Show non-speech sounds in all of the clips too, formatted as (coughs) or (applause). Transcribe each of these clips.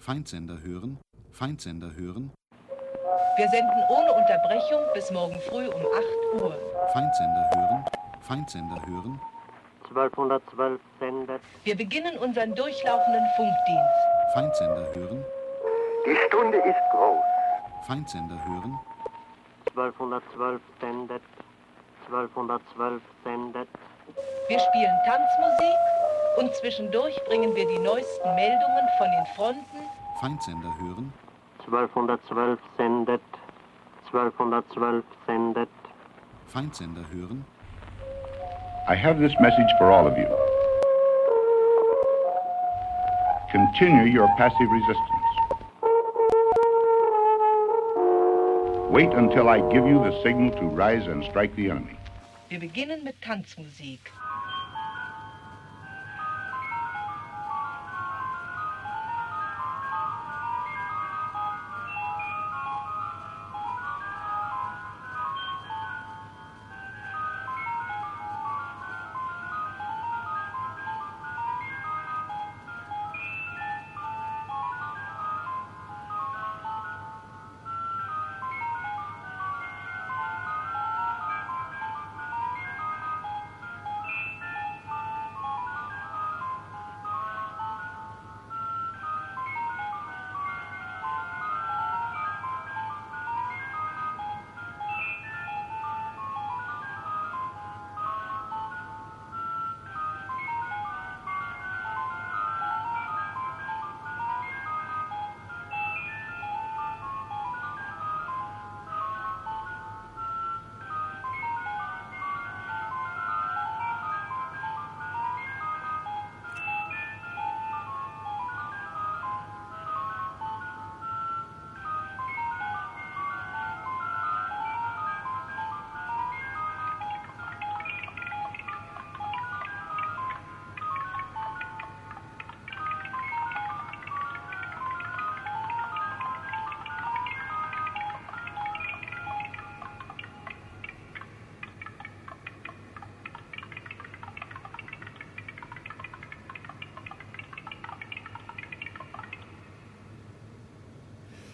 Feindsender hören, Feindsender hören, Wir senden ohne Unterbrechung bis morgen früh um 8 Uhr. Feindsender hören, Feindsender hören, 1212 sendet. Wir beginnen unseren durchlaufenden Funkdienst. Feindsender hören, Die Stunde ist groß. Feindsender hören, 1212 sendet. 1212 sendet. Wir spielen Tanzmusik und zwischendurch bringen wir die neuesten Meldungen von den Fronten, Feindsender hören, 1212 sendet. 1212 sendet. Feindsender hören, I have this message for all of you. Continue your passive resistance. Wait until I give you the signal to rise and strike the enemy. Wir beginnen mit Tanzmusik.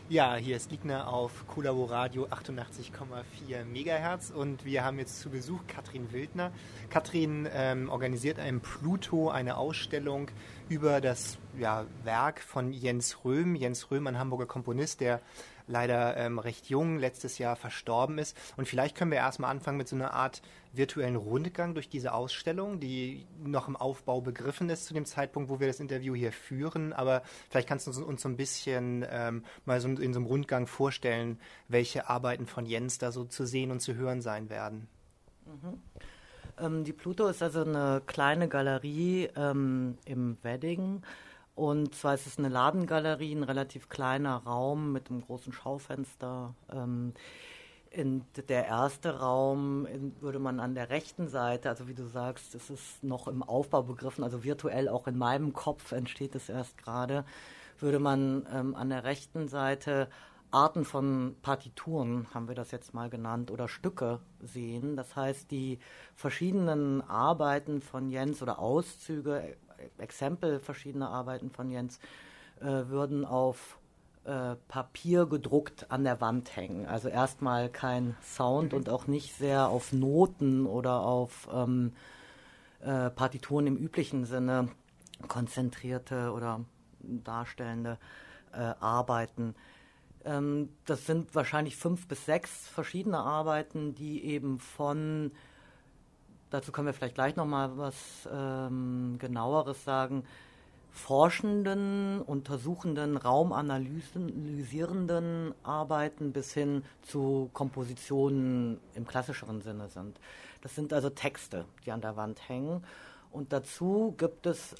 Ja, hier ist Liegner auf Kolabo Radio 88,4 Megahertz und wir haben jetzt zu Besuch Katrin Wildner. Katrin ähm, organisiert einen Pluto, eine Ausstellung über das ja, Werk von Jens Röhm. Jens Röhm, ein Hamburger Komponist, der leider ähm, recht jung letztes Jahr verstorben ist. Und vielleicht können wir erstmal anfangen mit so einer Art virtuellen Rundgang durch diese Ausstellung, die noch im Aufbau begriffen ist zu dem Zeitpunkt, wo wir das Interview hier führen. Aber vielleicht kannst du uns, uns so ein bisschen ähm, mal so in so einem Rundgang vorstellen, welche Arbeiten von Jens da so zu sehen und zu hören sein werden. Ähm, die Pluto ist also eine kleine Galerie ähm, im Wedding. Und zwar ist es eine Ladengalerie, ein relativ kleiner Raum mit einem großen Schaufenster. Ähm, in der erste Raum in, würde man an der rechten Seite, also wie du sagst, es ist noch im Aufbau begriffen, also virtuell auch in meinem Kopf entsteht es erst gerade, würde man ähm, an der rechten Seite Arten von Partituren, haben wir das jetzt mal genannt, oder Stücke sehen. Das heißt, die verschiedenen Arbeiten von Jens oder Auszüge, Exempel verschiedener Arbeiten von Jens, äh, würden auf äh, Papier gedruckt an der Wand hängen. Also erstmal kein Sound und auch nicht sehr auf Noten oder auf ähm, äh, Partituren im üblichen Sinne konzentrierte oder darstellende äh, Arbeiten. Ähm, das sind wahrscheinlich fünf bis sechs verschiedene Arbeiten, die eben von, dazu können wir vielleicht gleich nochmal was ähm, genaueres sagen, forschenden, untersuchenden, raumanalysierenden Arbeiten bis hin zu Kompositionen im klassischeren Sinne sind. Das sind also Texte, die an der Wand hängen. Und dazu gibt es,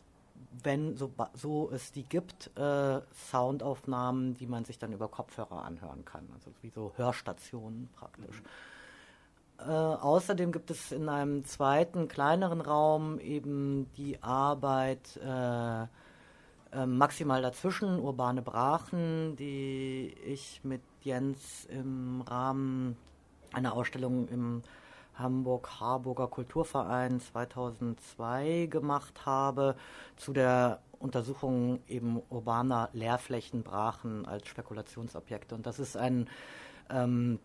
wenn so, so es die gibt, äh, Soundaufnahmen, die man sich dann über Kopfhörer anhören kann. Also wie so Hörstationen praktisch. Äh, außerdem gibt es in einem zweiten, kleineren Raum eben die Arbeit äh, äh, maximal dazwischen, urbane Brachen, die ich mit Jens im Rahmen einer Ausstellung im Hamburg-Harburger Kulturverein 2002 gemacht habe, zu der Untersuchungen eben urbaner Leerflächen, Brachen als Spekulationsobjekte. Und das ist ein, ähm,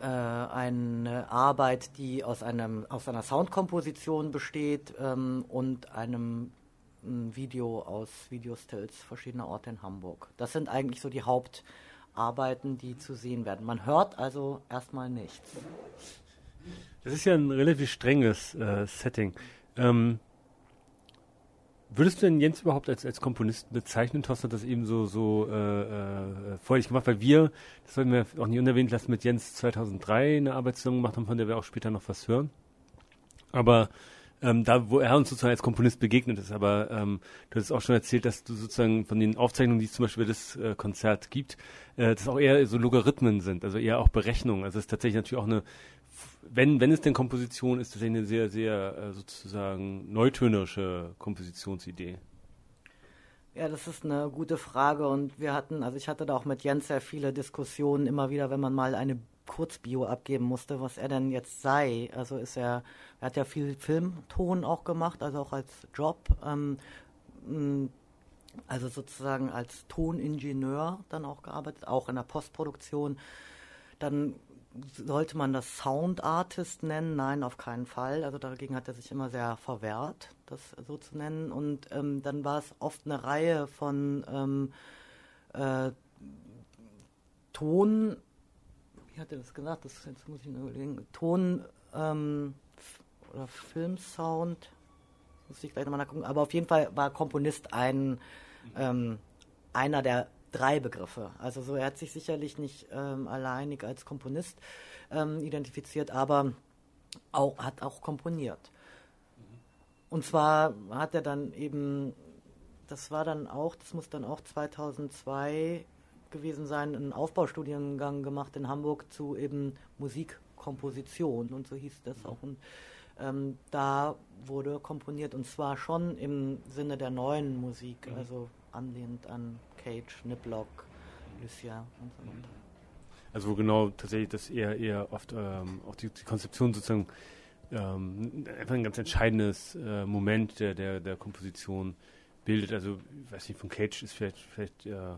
äh, eine Arbeit, die aus, einem, aus einer Soundkomposition besteht ähm, und einem ein Video aus Videostills verschiedener Orte in Hamburg. Das sind eigentlich so die Hauptarbeiten, die zu sehen werden. Man hört also erstmal nichts. Das ist ja ein relativ strenges äh, Setting. Ähm, würdest du denn Jens überhaupt als, als Komponisten bezeichnen? Thorsten hat das eben so, so äh, äh, vorher gemacht, weil wir, das sollten wir auch nicht unerwähnt lassen, mit Jens 2003 eine Arbeit zusammen gemacht haben, von der wir auch später noch was hören. Aber ähm, da, wo er uns sozusagen als Komponist begegnet ist. Aber ähm, du hast auch schon erzählt, dass du sozusagen von den Aufzeichnungen, die es zum Beispiel das äh, Konzert gibt, äh, das auch eher so Logarithmen sind, also eher auch Berechnungen. Also es ist tatsächlich natürlich auch eine, wenn, wenn es denn Komposition ist, tatsächlich eine sehr, sehr äh, sozusagen neutönerische Kompositionsidee. Ja, das ist eine gute Frage und wir hatten, also ich hatte da auch mit Jens sehr viele Diskussionen immer wieder, wenn man mal eine Kurzbio abgeben musste, was er denn jetzt sei. Also ist er, er hat ja viel Filmton auch gemacht, also auch als Job. Ähm, also sozusagen als Toningenieur dann auch gearbeitet, auch in der Postproduktion. Dann sollte man das Sound Artist nennen? Nein, auf keinen Fall. Also dagegen hat er sich immer sehr verwehrt, das so zu nennen. Und ähm, dann war es oft eine Reihe von ähm, äh, Ton wie hat er das gesagt? Das, jetzt muss ich nur überlegen. Ton ähm, oder Filmsound, muss ich gleich nochmal nachgucken. Aber auf jeden Fall war Komponist ein, ähm, einer der drei Begriffe. Also so, er hat sich sicherlich nicht ähm, alleinig als Komponist ähm, identifiziert, aber auch, hat auch komponiert. Und zwar hat er dann eben, das war dann auch, das muss dann auch 2002 gewesen sein, einen Aufbaustudiengang gemacht in Hamburg zu eben Musikkomposition und so hieß das auch. Und ähm, da wurde komponiert und zwar schon im Sinne der neuen Musik, mhm. also anlehnend an Cage, Niplock, Lucia und so weiter. Also wo genau tatsächlich das eher eher oft ähm, auch die, die, Konzeption sozusagen ähm, einfach ein ganz entscheidendes äh, Moment der, der, der Komposition bildet. Also ich weiß nicht, von Cage ist vielleicht vielleicht äh,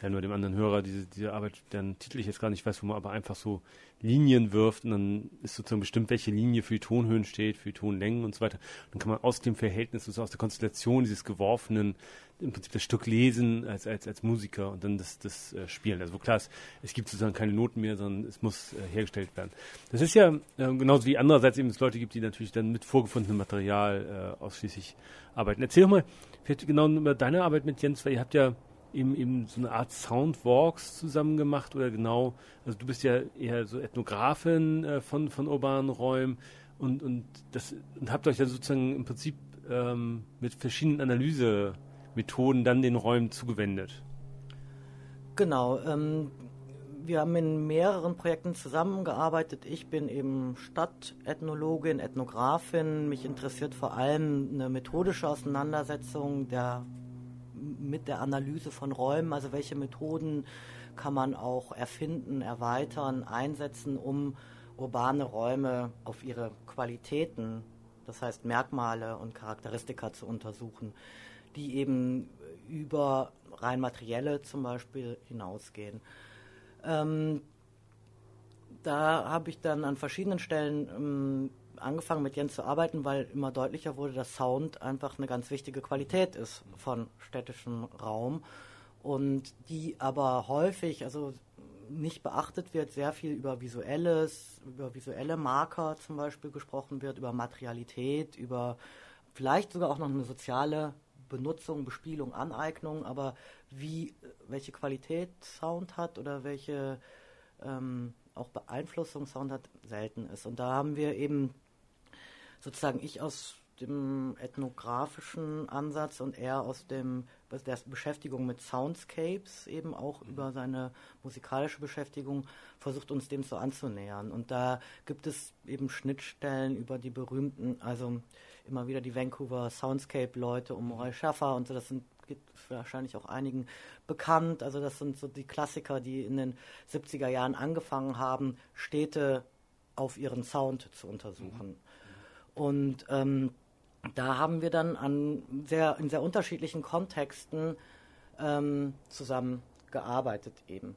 der nur dem anderen Hörer diese, diese Arbeit, deren Titel ich jetzt gar nicht weiß, wo man aber einfach so Linien wirft und dann ist sozusagen bestimmt, welche Linie für die Tonhöhen steht, für die Tonlängen und so weiter. Dann kann man aus dem Verhältnis, also aus der Konstellation dieses geworfenen, im Prinzip das Stück lesen als, als, als Musiker und dann das, das äh, spielen. Also klar ist, es gibt sozusagen keine Noten mehr, sondern es muss äh, hergestellt werden. Das ist ja äh, genauso wie andererseits eben es Leute gibt, die natürlich dann mit vorgefundenem Material äh, ausschließlich arbeiten. Erzähl doch mal vielleicht genau über deine Arbeit mit Jens, weil ihr habt ja eben, eben so eine Art Soundwalks zusammen gemacht oder genau, also du bist ja eher so Ethnografin äh, von, von urbanen Räumen und, und, das, und habt euch ja sozusagen im Prinzip ähm, mit verschiedenen Analysemethoden dann den Räumen zugewendet. Genau, ähm, wir haben in mehreren Projekten zusammengearbeitet. Ich bin eben Stadtethnologin, Ethnografin. Mich interessiert vor allem eine methodische Auseinandersetzung der mit der Analyse von Räumen, also welche Methoden kann man auch erfinden, erweitern, einsetzen, um urbane Räume auf ihre Qualitäten, das heißt Merkmale und Charakteristika zu untersuchen, die eben über rein materielle zum Beispiel hinausgehen. Ähm, da habe ich dann an verschiedenen Stellen ähm, angefangen mit Jens zu arbeiten, weil immer deutlicher wurde, dass Sound einfach eine ganz wichtige Qualität ist von städtischem Raum und die aber häufig, also nicht beachtet wird, sehr viel über visuelles, über visuelle Marker zum Beispiel gesprochen wird, über Materialität, über vielleicht sogar auch noch eine soziale Benutzung, Bespielung, Aneignung, aber wie, welche Qualität Sound hat oder welche ähm, auch Beeinflussung Sound hat, selten ist. Und da haben wir eben sozusagen ich aus dem ethnografischen Ansatz und er aus dem der Beschäftigung mit Soundscapes eben auch mhm. über seine musikalische Beschäftigung versucht uns dem so anzunähern und da gibt es eben Schnittstellen über die berühmten also immer wieder die Vancouver Soundscape Leute um Roy Schaffer und so das sind gibt wahrscheinlich auch einigen bekannt also das sind so die Klassiker die in den 70er Jahren angefangen haben Städte auf ihren Sound zu untersuchen. Mhm. Und ähm, da haben wir dann an sehr, in sehr unterschiedlichen Kontexten ähm, zusammengearbeitet eben.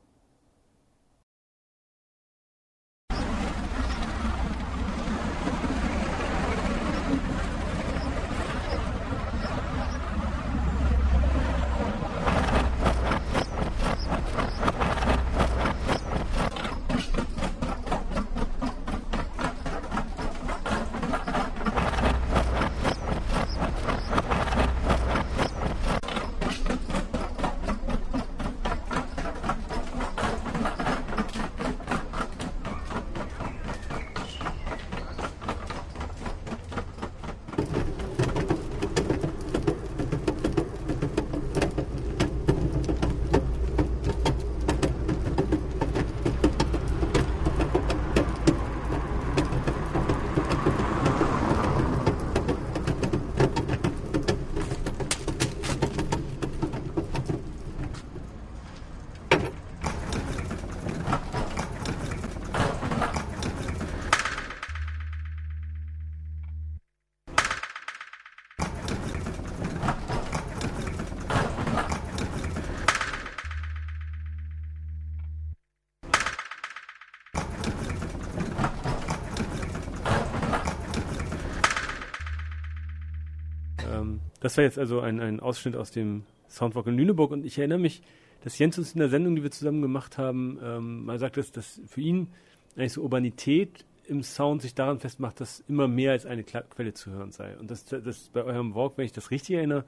Das war jetzt also ein, ein Ausschnitt aus dem Soundwalk in Lüneburg und ich erinnere mich, dass Jens uns in der Sendung, die wir zusammen gemacht haben, ähm, mal sagt, dass, dass für ihn eigentlich so Urbanität im Sound sich daran festmacht, dass immer mehr als eine Quelle zu hören sei. Und das, das bei eurem Walk, wenn ich das richtig erinnere,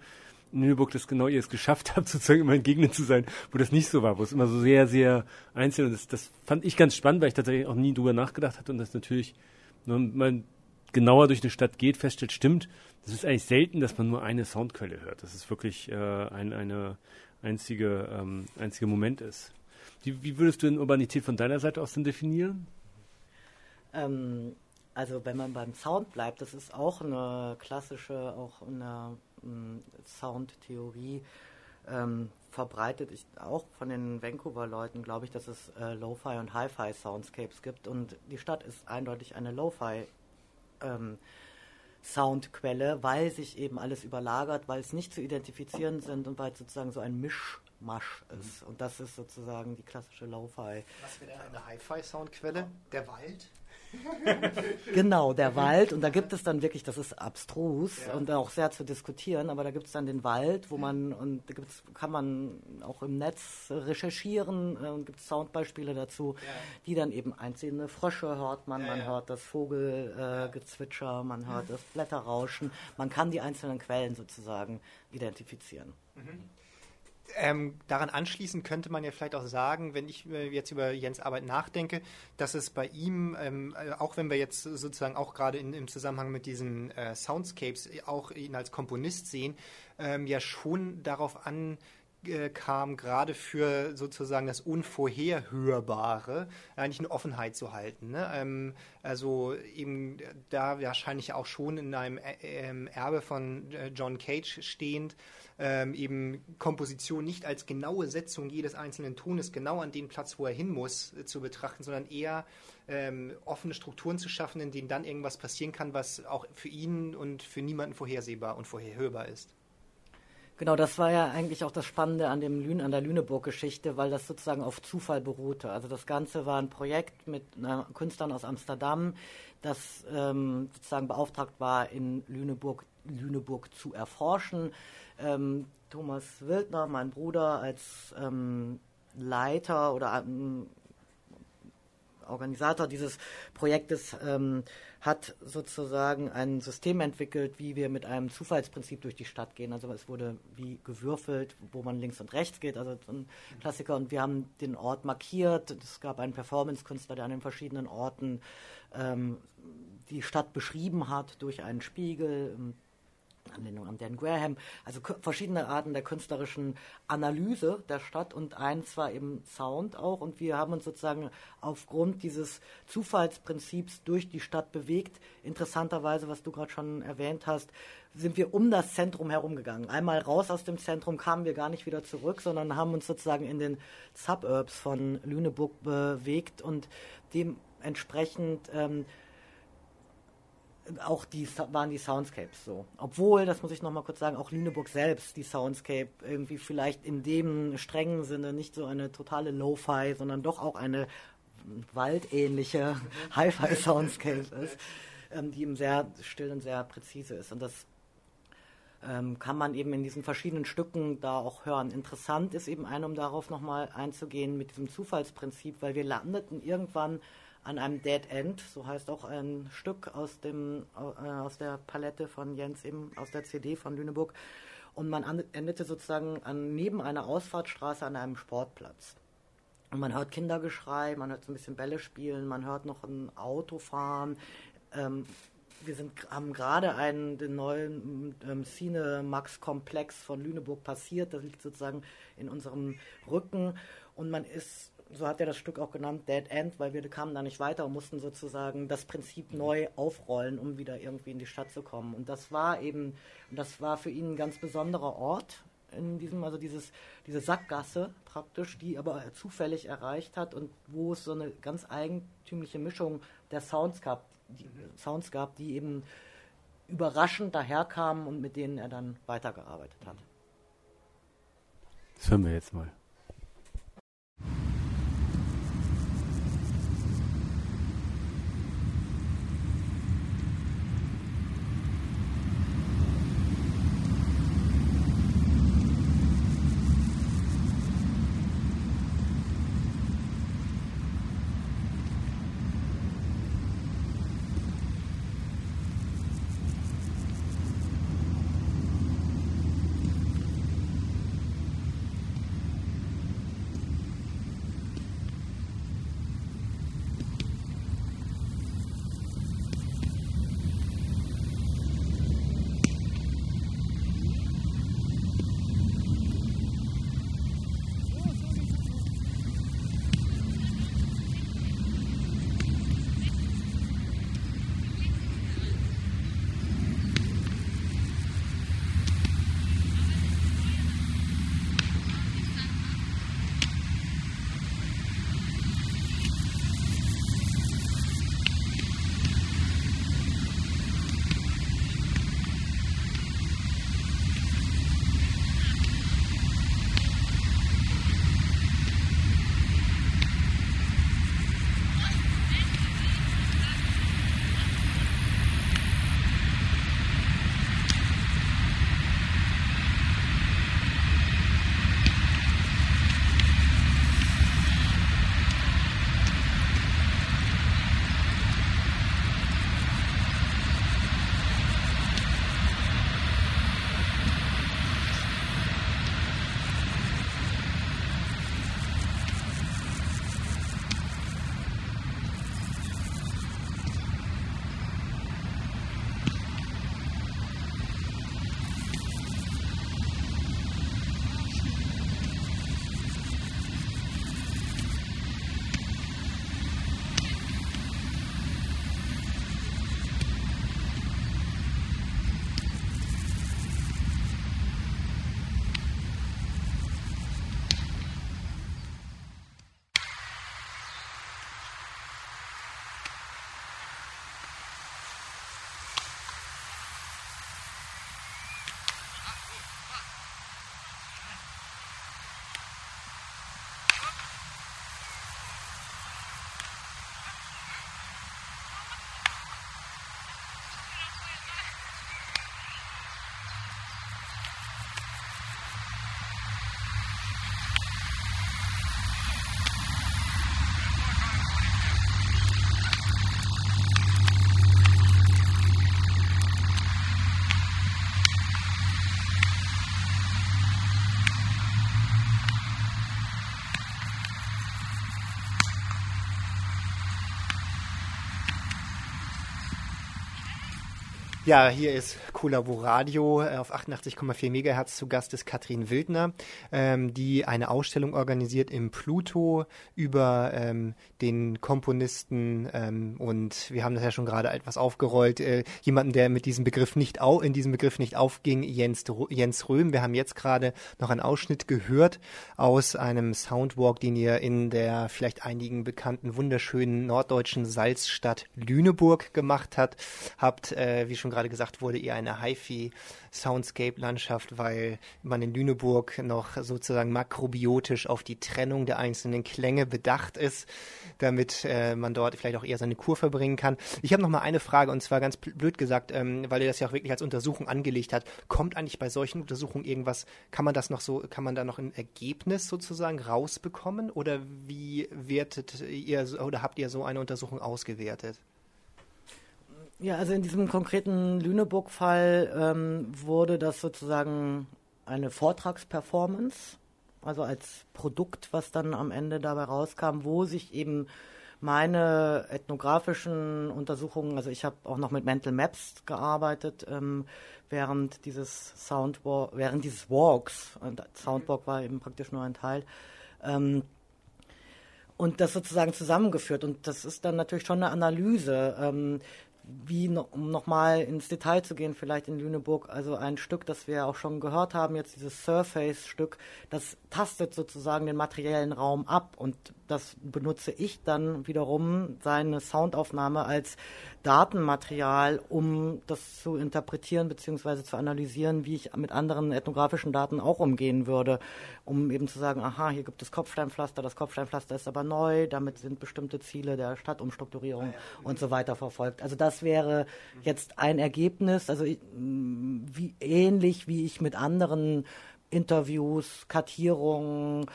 in Lüneburg, dass genau ihr es geschafft habt, (laughs) sozusagen immer in Gegenden zu sein, wo das nicht so war, wo es immer so sehr, sehr einzeln und das, das fand ich ganz spannend, weil ich tatsächlich auch nie drüber nachgedacht hatte und das natürlich, wenn man genauer durch eine Stadt geht, feststellt, stimmt, das ist eigentlich selten, dass man nur eine Soundquelle hört. Das ist wirklich äh, ein eine einzige, ähm, einzige Moment ist. Wie, wie, würdest du denn Urbanität von deiner Seite aus denn definieren? Ähm, also wenn man beim Sound bleibt, das ist auch eine klassische, auch eine ähm, Soundtheorie ähm, verbreitet. Ich, auch von den Vancouver-Leuten glaube ich, dass es äh, Lo-Fi und Hi-Fi Soundscapes gibt und die Stadt ist eindeutig eine Lo-Fi ähm, Soundquelle, weil sich eben alles überlagert, weil es nicht zu identifizieren sind und weil es sozusagen so ein Mischmasch ist. Und das ist sozusagen die klassische Lo-Fi. Was wäre eine Hi-Fi-Soundquelle? Der Wald? (laughs) genau, der Wald. Und da gibt es dann wirklich, das ist abstrus ja. und auch sehr zu diskutieren, aber da gibt es dann den Wald, wo man, und da gibt's, kann man auch im Netz recherchieren äh, und gibt Soundbeispiele dazu, ja. die dann eben einzelne Frösche hört man, ja, man hört das Vogelgezwitscher, äh, man hört das Blätterrauschen, man kann die einzelnen Quellen sozusagen identifizieren. Mhm. Ähm, daran anschließend könnte man ja vielleicht auch sagen, wenn ich äh, jetzt über Jens Arbeit nachdenke, dass es bei ihm, ähm, äh, auch wenn wir jetzt sozusagen auch gerade im Zusammenhang mit diesen äh, Soundscapes auch ihn als Komponist sehen, ähm, ja schon darauf an kam, gerade für sozusagen das Unvorherhörbare eigentlich eine Offenheit zu halten. Ne? Ähm, also eben da wahrscheinlich auch schon in einem äh, Erbe von äh, John Cage stehend, ähm, eben Komposition nicht als genaue Setzung jedes einzelnen Tones genau an den Platz, wo er hin muss, äh, zu betrachten, sondern eher ähm, offene Strukturen zu schaffen, in denen dann irgendwas passieren kann, was auch für ihn und für niemanden vorhersehbar und vorherhörbar ist. Genau, das war ja eigentlich auch das Spannende an, dem Lün, an der Lüneburg-Geschichte, weil das sozusagen auf Zufall beruhte. Also das Ganze war ein Projekt mit Künstlern aus Amsterdam, das ähm, sozusagen beauftragt war, in Lüneburg, Lüneburg zu erforschen ähm, Thomas Wildner, mein Bruder, als ähm, Leiter oder ähm, Organisator dieses Projektes ähm, hat sozusagen ein System entwickelt, wie wir mit einem Zufallsprinzip durch die Stadt gehen. Also es wurde wie gewürfelt, wo man links und rechts geht, also ein Klassiker. Und wir haben den Ort markiert. Es gab einen Performance-Künstler, der an den verschiedenen Orten ähm, die Stadt beschrieben hat durch einen Spiegel. Anlehnung an Dan Graham, also verschiedene Arten der künstlerischen Analyse der Stadt und eins war eben Sound auch und wir haben uns sozusagen aufgrund dieses Zufallsprinzips durch die Stadt bewegt. Interessanterweise, was du gerade schon erwähnt hast, sind wir um das Zentrum herumgegangen. Einmal raus aus dem Zentrum kamen wir gar nicht wieder zurück, sondern haben uns sozusagen in den Suburbs von Lüneburg bewegt und dementsprechend ähm, auch die waren die Soundscapes so. Obwohl, das muss ich noch mal kurz sagen, auch Lüneburg selbst die Soundscape irgendwie vielleicht in dem strengen Sinne nicht so eine totale Lo-Fi, sondern doch auch eine waldähnliche (laughs) Hi-Fi-Soundscape ist, ähm, die eben sehr still und sehr präzise ist. Und das ähm, kann man eben in diesen verschiedenen Stücken da auch hören. Interessant ist eben ein, um darauf nochmal einzugehen, mit diesem Zufallsprinzip, weil wir landeten irgendwann an einem Dead End, so heißt auch ein Stück aus dem äh, aus der Palette von Jens eben aus der CD von Lüneburg und man endete sozusagen an, neben einer Ausfahrtsstraße an einem Sportplatz. Und man hört Kindergeschrei, man hört so ein bisschen Bälle spielen, man hört noch ein Auto fahren. Ähm, wir sind, haben gerade einen den neuen ähm, Cinemax-Komplex von Lüneburg passiert. Das liegt sozusagen in unserem Rücken. Und man ist so hat er das Stück auch genannt, Dead End, weil wir kamen da nicht weiter und mussten sozusagen das Prinzip neu aufrollen, um wieder irgendwie in die Stadt zu kommen. Und das war eben, das war für ihn ein ganz besonderer Ort in diesem, also dieses, diese Sackgasse praktisch, die aber zufällig erreicht hat und wo es so eine ganz eigentümliche Mischung der Sounds gab, die, Sounds gab, die eben überraschend daherkamen und mit denen er dann weitergearbeitet hat. Das hören wir jetzt mal. Ja, hier ist Kollaboradio äh, auf 88,4 Megahertz. Zu Gast ist Katrin Wildner, ähm, die eine Ausstellung organisiert im Pluto über ähm, den Komponisten ähm, und wir haben das ja schon gerade etwas aufgerollt. Äh, jemanden, der mit diesem Begriff nicht au in diesem Begriff nicht aufging, Jens, Jens Röhm. Wir haben jetzt gerade noch einen Ausschnitt gehört aus einem Soundwalk, den ihr in der vielleicht einigen bekannten wunderschönen norddeutschen Salzstadt Lüneburg gemacht hat, habt, äh, wie schon gerade gesagt wurde, eher eine HiFi-Soundscape-Landschaft, weil man in Lüneburg noch sozusagen makrobiotisch auf die Trennung der einzelnen Klänge bedacht ist, damit äh, man dort vielleicht auch eher seine Kur verbringen kann. Ich habe noch mal eine Frage und zwar ganz blöd gesagt, ähm, weil ihr das ja auch wirklich als Untersuchung angelegt hat. Kommt eigentlich bei solchen Untersuchungen irgendwas, kann man das noch so, kann man da noch ein Ergebnis sozusagen rausbekommen oder wie wertet ihr oder habt ihr so eine Untersuchung ausgewertet? Ja, also in diesem konkreten Lüneburg-Fall ähm, wurde das sozusagen eine Vortragsperformance, also als Produkt, was dann am Ende dabei rauskam, wo sich eben meine ethnografischen Untersuchungen, also ich habe auch noch mit Mental Maps gearbeitet ähm, während dieses Soundwalk, während dieses Walks, und Soundwalk war eben praktisch nur ein Teil, ähm, und das sozusagen zusammengeführt. Und das ist dann natürlich schon eine Analyse. Ähm, wie, um nochmal ins Detail zu gehen, vielleicht in Lüneburg, also ein Stück, das wir auch schon gehört haben, jetzt dieses Surface-Stück, das tastet sozusagen den materiellen Raum ab und das benutze ich dann wiederum seine Soundaufnahme als Datenmaterial, um das zu interpretieren bzw. zu analysieren, wie ich mit anderen ethnografischen Daten auch umgehen würde, um eben zu sagen, aha, hier gibt es Kopfsteinpflaster, das Kopfsteinpflaster ist aber neu, damit sind bestimmte Ziele der Stadtumstrukturierung und so weiter verfolgt. Also das wäre jetzt ein Ergebnis, also wie ähnlich wie ich mit anderen Interviews, Kartierungen,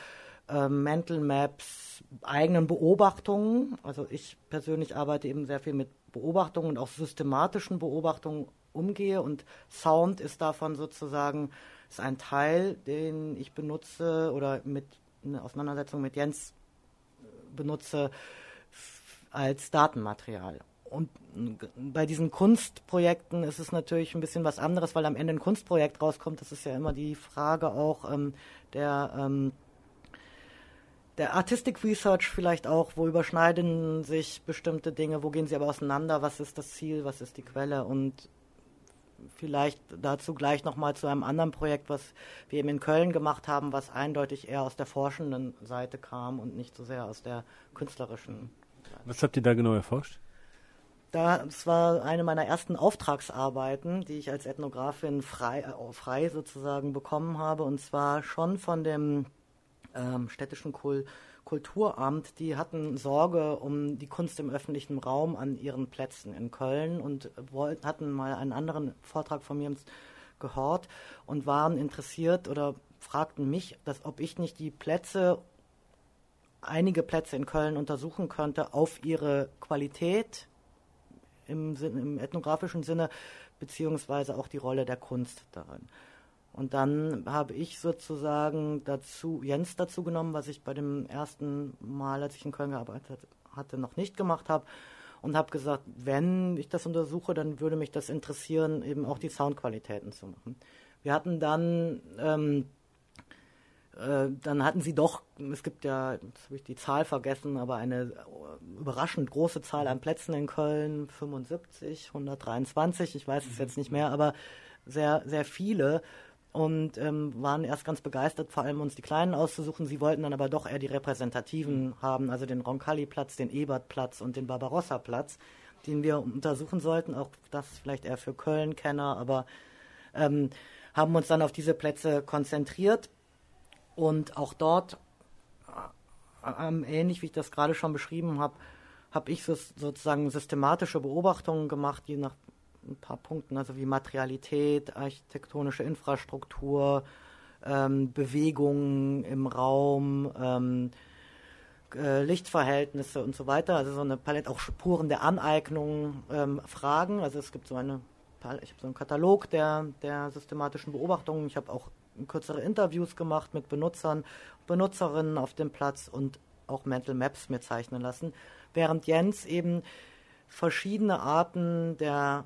äh, Mental Maps, eigenen Beobachtungen. Also ich persönlich arbeite eben sehr viel mit Beobachtungen und auch systematischen Beobachtungen umgehe und Sound ist davon sozusagen ist ein Teil, den ich benutze oder mit eine Auseinandersetzung mit Jens benutze als Datenmaterial. Und bei diesen Kunstprojekten ist es natürlich ein bisschen was anderes, weil am Ende ein Kunstprojekt rauskommt. Das ist ja immer die Frage auch ähm, der ähm, der Artistic Research vielleicht auch, wo überschneiden sich bestimmte Dinge, wo gehen sie aber auseinander, was ist das Ziel, was ist die Quelle und vielleicht dazu gleich nochmal zu einem anderen Projekt, was wir eben in Köln gemacht haben, was eindeutig eher aus der forschenden Seite kam und nicht so sehr aus der künstlerischen. Was habt ihr da genau erforscht? Das war eine meiner ersten Auftragsarbeiten, die ich als Ethnografin frei, äh, frei sozusagen bekommen habe, und zwar schon von dem ähm, städtischen Kul Kulturamt, die hatten Sorge um die Kunst im öffentlichen Raum an ihren Plätzen in Köln und wollten, hatten mal einen anderen Vortrag von mir gehört und waren interessiert oder fragten mich, dass, ob ich nicht die Plätze, einige Plätze in Köln untersuchen könnte auf ihre Qualität im, im ethnografischen Sinne, beziehungsweise auch die Rolle der Kunst darin. Und dann habe ich sozusagen dazu, Jens dazu genommen, was ich bei dem ersten Mal, als ich in Köln gearbeitet hatte, noch nicht gemacht habe. Und habe gesagt, wenn ich das untersuche, dann würde mich das interessieren, eben auch die Soundqualitäten zu machen. Wir hatten dann, ähm, äh, dann hatten sie doch, es gibt ja, jetzt habe ich die Zahl vergessen, aber eine überraschend große Zahl an Plätzen in Köln, 75, 123, ich weiß es jetzt nicht mehr, aber sehr, sehr viele und ähm, waren erst ganz begeistert, vor allem uns die Kleinen auszusuchen. Sie wollten dann aber doch eher die repräsentativen haben, also den Roncalli-Platz, den Ebert-Platz und den Barbarossa-Platz, den wir untersuchen sollten. Auch das vielleicht eher für Köln-Kenner, aber ähm, haben uns dann auf diese Plätze konzentriert und auch dort, äh, ähnlich wie ich das gerade schon beschrieben habe, habe ich so, sozusagen systematische Beobachtungen gemacht, je nach ein paar Punkten, also wie Materialität, architektonische Infrastruktur, ähm, Bewegungen im Raum, ähm, äh, Lichtverhältnisse und so weiter. Also so eine Palette, auch Spuren der Aneignung, ähm, Fragen. Also es gibt so eine, ich habe so einen Katalog der, der systematischen Beobachtungen. Ich habe auch kürzere Interviews gemacht mit Benutzern, Benutzerinnen auf dem Platz und auch Mental Maps mir zeichnen lassen. Während Jens eben verschiedene Arten der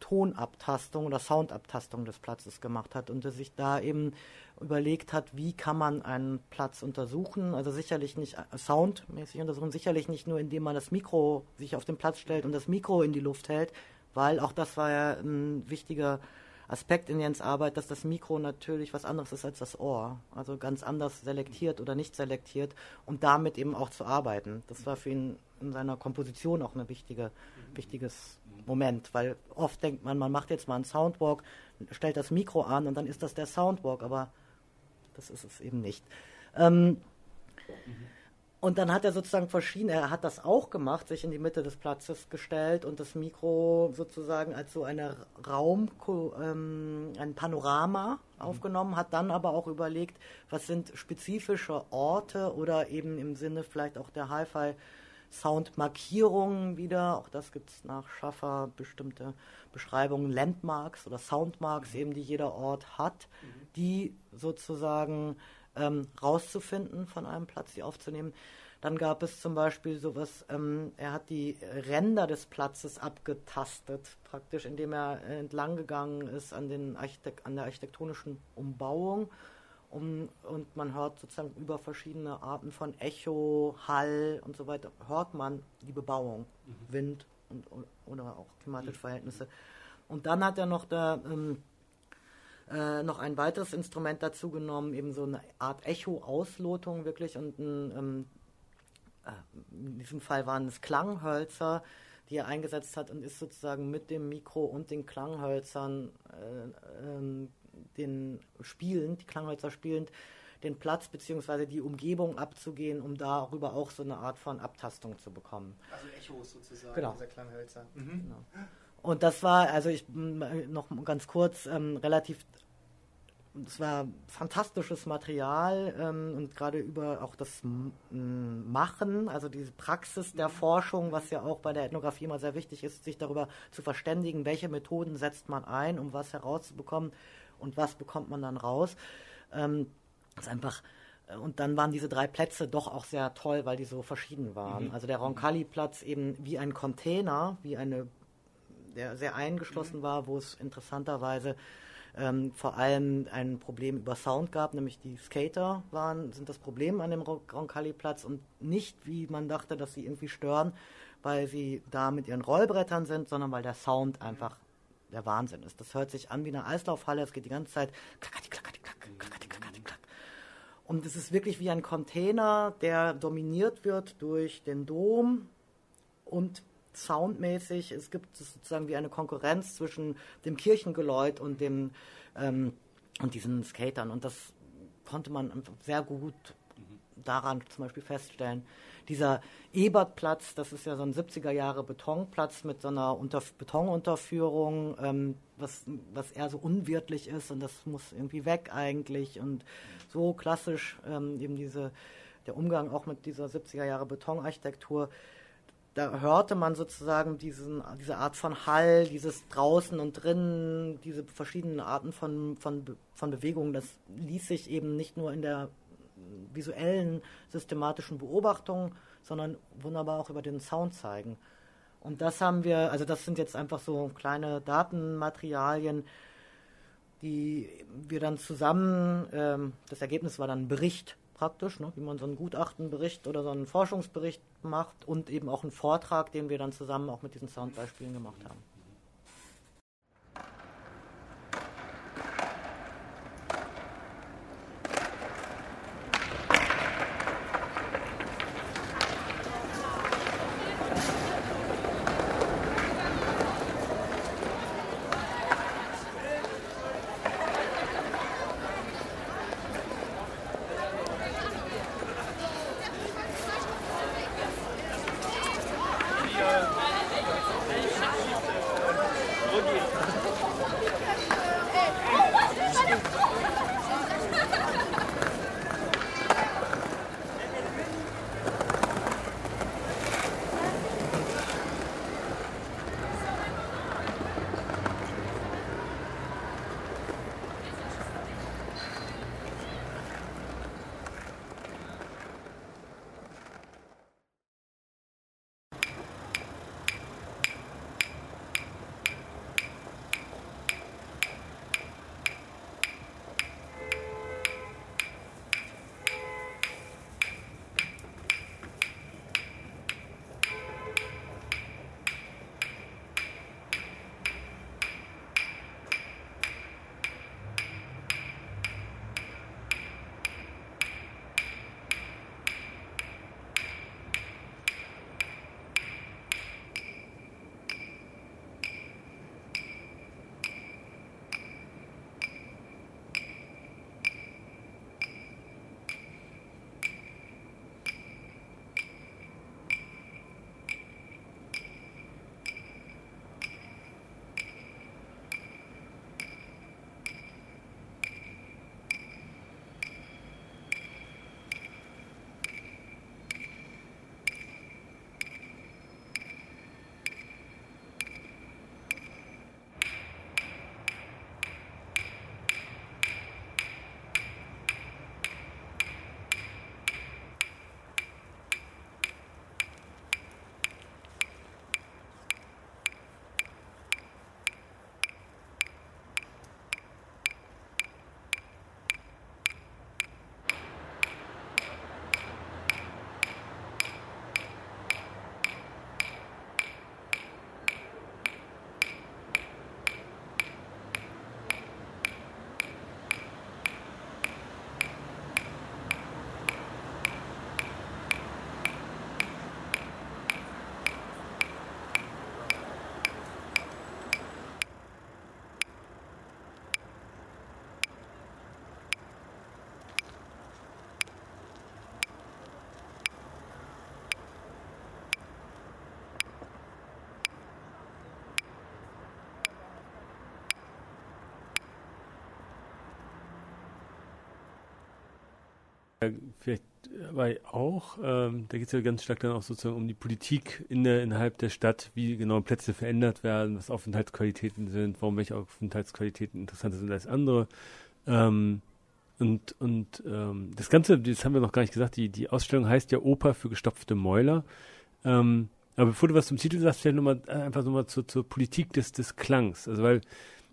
Tonabtastung oder Soundabtastung des Platzes gemacht hat und sich da eben überlegt hat, wie kann man einen Platz untersuchen. Also sicherlich nicht äh, soundmäßig untersuchen, sicherlich nicht nur, indem man das Mikro sich auf den Platz stellt und das Mikro in die Luft hält, weil auch das war ja ein wichtiger Aspekt in Jens Arbeit, dass das Mikro natürlich was anderes ist als das Ohr. Also ganz anders selektiert oder nicht selektiert, um damit eben auch zu arbeiten. Das war für ihn in seiner Komposition auch ein wichtige, wichtiges Moment, weil oft denkt man, man macht jetzt mal einen Soundwalk, stellt das Mikro an und dann ist das der Soundwalk, aber das ist es eben nicht. Ähm, mhm. Und dann hat er sozusagen verschiedene, er hat das auch gemacht, sich in die Mitte des Platzes gestellt und das Mikro sozusagen als so eine Raum, ähm, ein Panorama aufgenommen, hat dann aber auch überlegt, was sind spezifische Orte oder eben im Sinne vielleicht auch der Hi-Fi Soundmarkierungen wieder, auch das gibt es nach Schaffer bestimmte Beschreibungen, Landmarks oder Soundmarks eben, die jeder Ort hat, mhm. die sozusagen ähm, rauszufinden von einem Platz, die aufzunehmen. Dann gab es zum Beispiel sowas, ähm, er hat die Ränder des Platzes abgetastet, praktisch, indem er entlang gegangen ist an, den Architekt an der architektonischen Umbauung. Um, und man hört sozusagen über verschiedene Arten von Echo, Hall und so weiter, hört man die Bebauung, mhm. Wind und, oder auch klimatische Verhältnisse. Und dann hat er noch da ähm, äh, noch ein weiteres Instrument dazu genommen, eben so eine Art Echo-Auslotung wirklich und ein, ähm, äh, in diesem Fall waren es Klanghölzer, die er eingesetzt hat und ist sozusagen mit dem Mikro und den Klanghölzern äh, ähm, den spielend, die Klanghölzer spielend, den Platz bzw. die Umgebung abzugehen, um darüber auch so eine Art von Abtastung zu bekommen. Also Echos sozusagen, genau. dieser Klanghölzer. Mhm. Genau. Und das war, also ich noch ganz kurz, ähm, relativ, es war fantastisches Material ähm, und gerade über auch das M Machen, also diese Praxis der Forschung, was ja auch bei der Ethnographie immer sehr wichtig ist, sich darüber zu verständigen, welche Methoden setzt man ein, um was herauszubekommen und was bekommt man dann raus. Ähm, ist einfach äh, und dann waren diese drei Plätze doch auch sehr toll, weil die so verschieden waren. Mhm. Also der Roncalli-Platz eben wie ein Container, wie eine der sehr eingeschlossen mhm. war, wo es interessanterweise ähm, vor allem ein Problem über Sound gab, nämlich die Skater waren, sind das Problem an dem Roncalli-Platz und nicht, wie man dachte, dass sie irgendwie stören, weil sie da mit ihren Rollbrettern sind, sondern weil der Sound einfach der Wahnsinn ist. Das hört sich an wie eine Eislaufhalle, es geht die ganze Zeit klackati, klackati, klack, klackati, klackati, klack. Und es ist wirklich wie ein Container, der dominiert wird durch den Dom und soundmäßig, es gibt sozusagen wie eine Konkurrenz zwischen dem Kirchengeläut und dem ähm, und diesen Skatern. Und das konnte man sehr gut daran zum Beispiel feststellen. Dieser Ebertplatz, das ist ja so ein 70er Jahre Betonplatz mit so einer Unter Betonunterführung, ähm, was, was eher so unwirtlich ist und das muss irgendwie weg eigentlich und so klassisch ähm, eben diese, der Umgang auch mit dieser 70er Jahre Betonarchitektur da hörte man sozusagen diesen, diese Art von Hall, dieses draußen und drinnen, diese verschiedenen Arten von, von, von Bewegungen. Das ließ sich eben nicht nur in der visuellen, systematischen Beobachtung, sondern wunderbar auch über den Sound zeigen. Und das haben wir, also das sind jetzt einfach so kleine Datenmaterialien, die wir dann zusammen, ähm, das Ergebnis war dann ein Bericht praktisch, ne, wie man so einen Gutachtenbericht oder so einen Forschungsbericht macht und eben auch einen Vortrag, den wir dann zusammen auch mit diesen Soundbeispielen gemacht haben. Vielleicht aber auch, ähm, da geht es ja ganz stark dann auch sozusagen um die Politik in der, innerhalb der Stadt, wie genau Plätze verändert werden, was Aufenthaltsqualitäten sind, warum welche Aufenthaltsqualitäten interessanter sind als andere. Ähm, und und ähm, das Ganze, das haben wir noch gar nicht gesagt, die, die Ausstellung heißt ja Oper für gestopfte Mäuler. Ähm, aber bevor du was zum Titel sagst, vielleicht nochmal einfach nochmal zur, zur Politik des, des Klangs. Also weil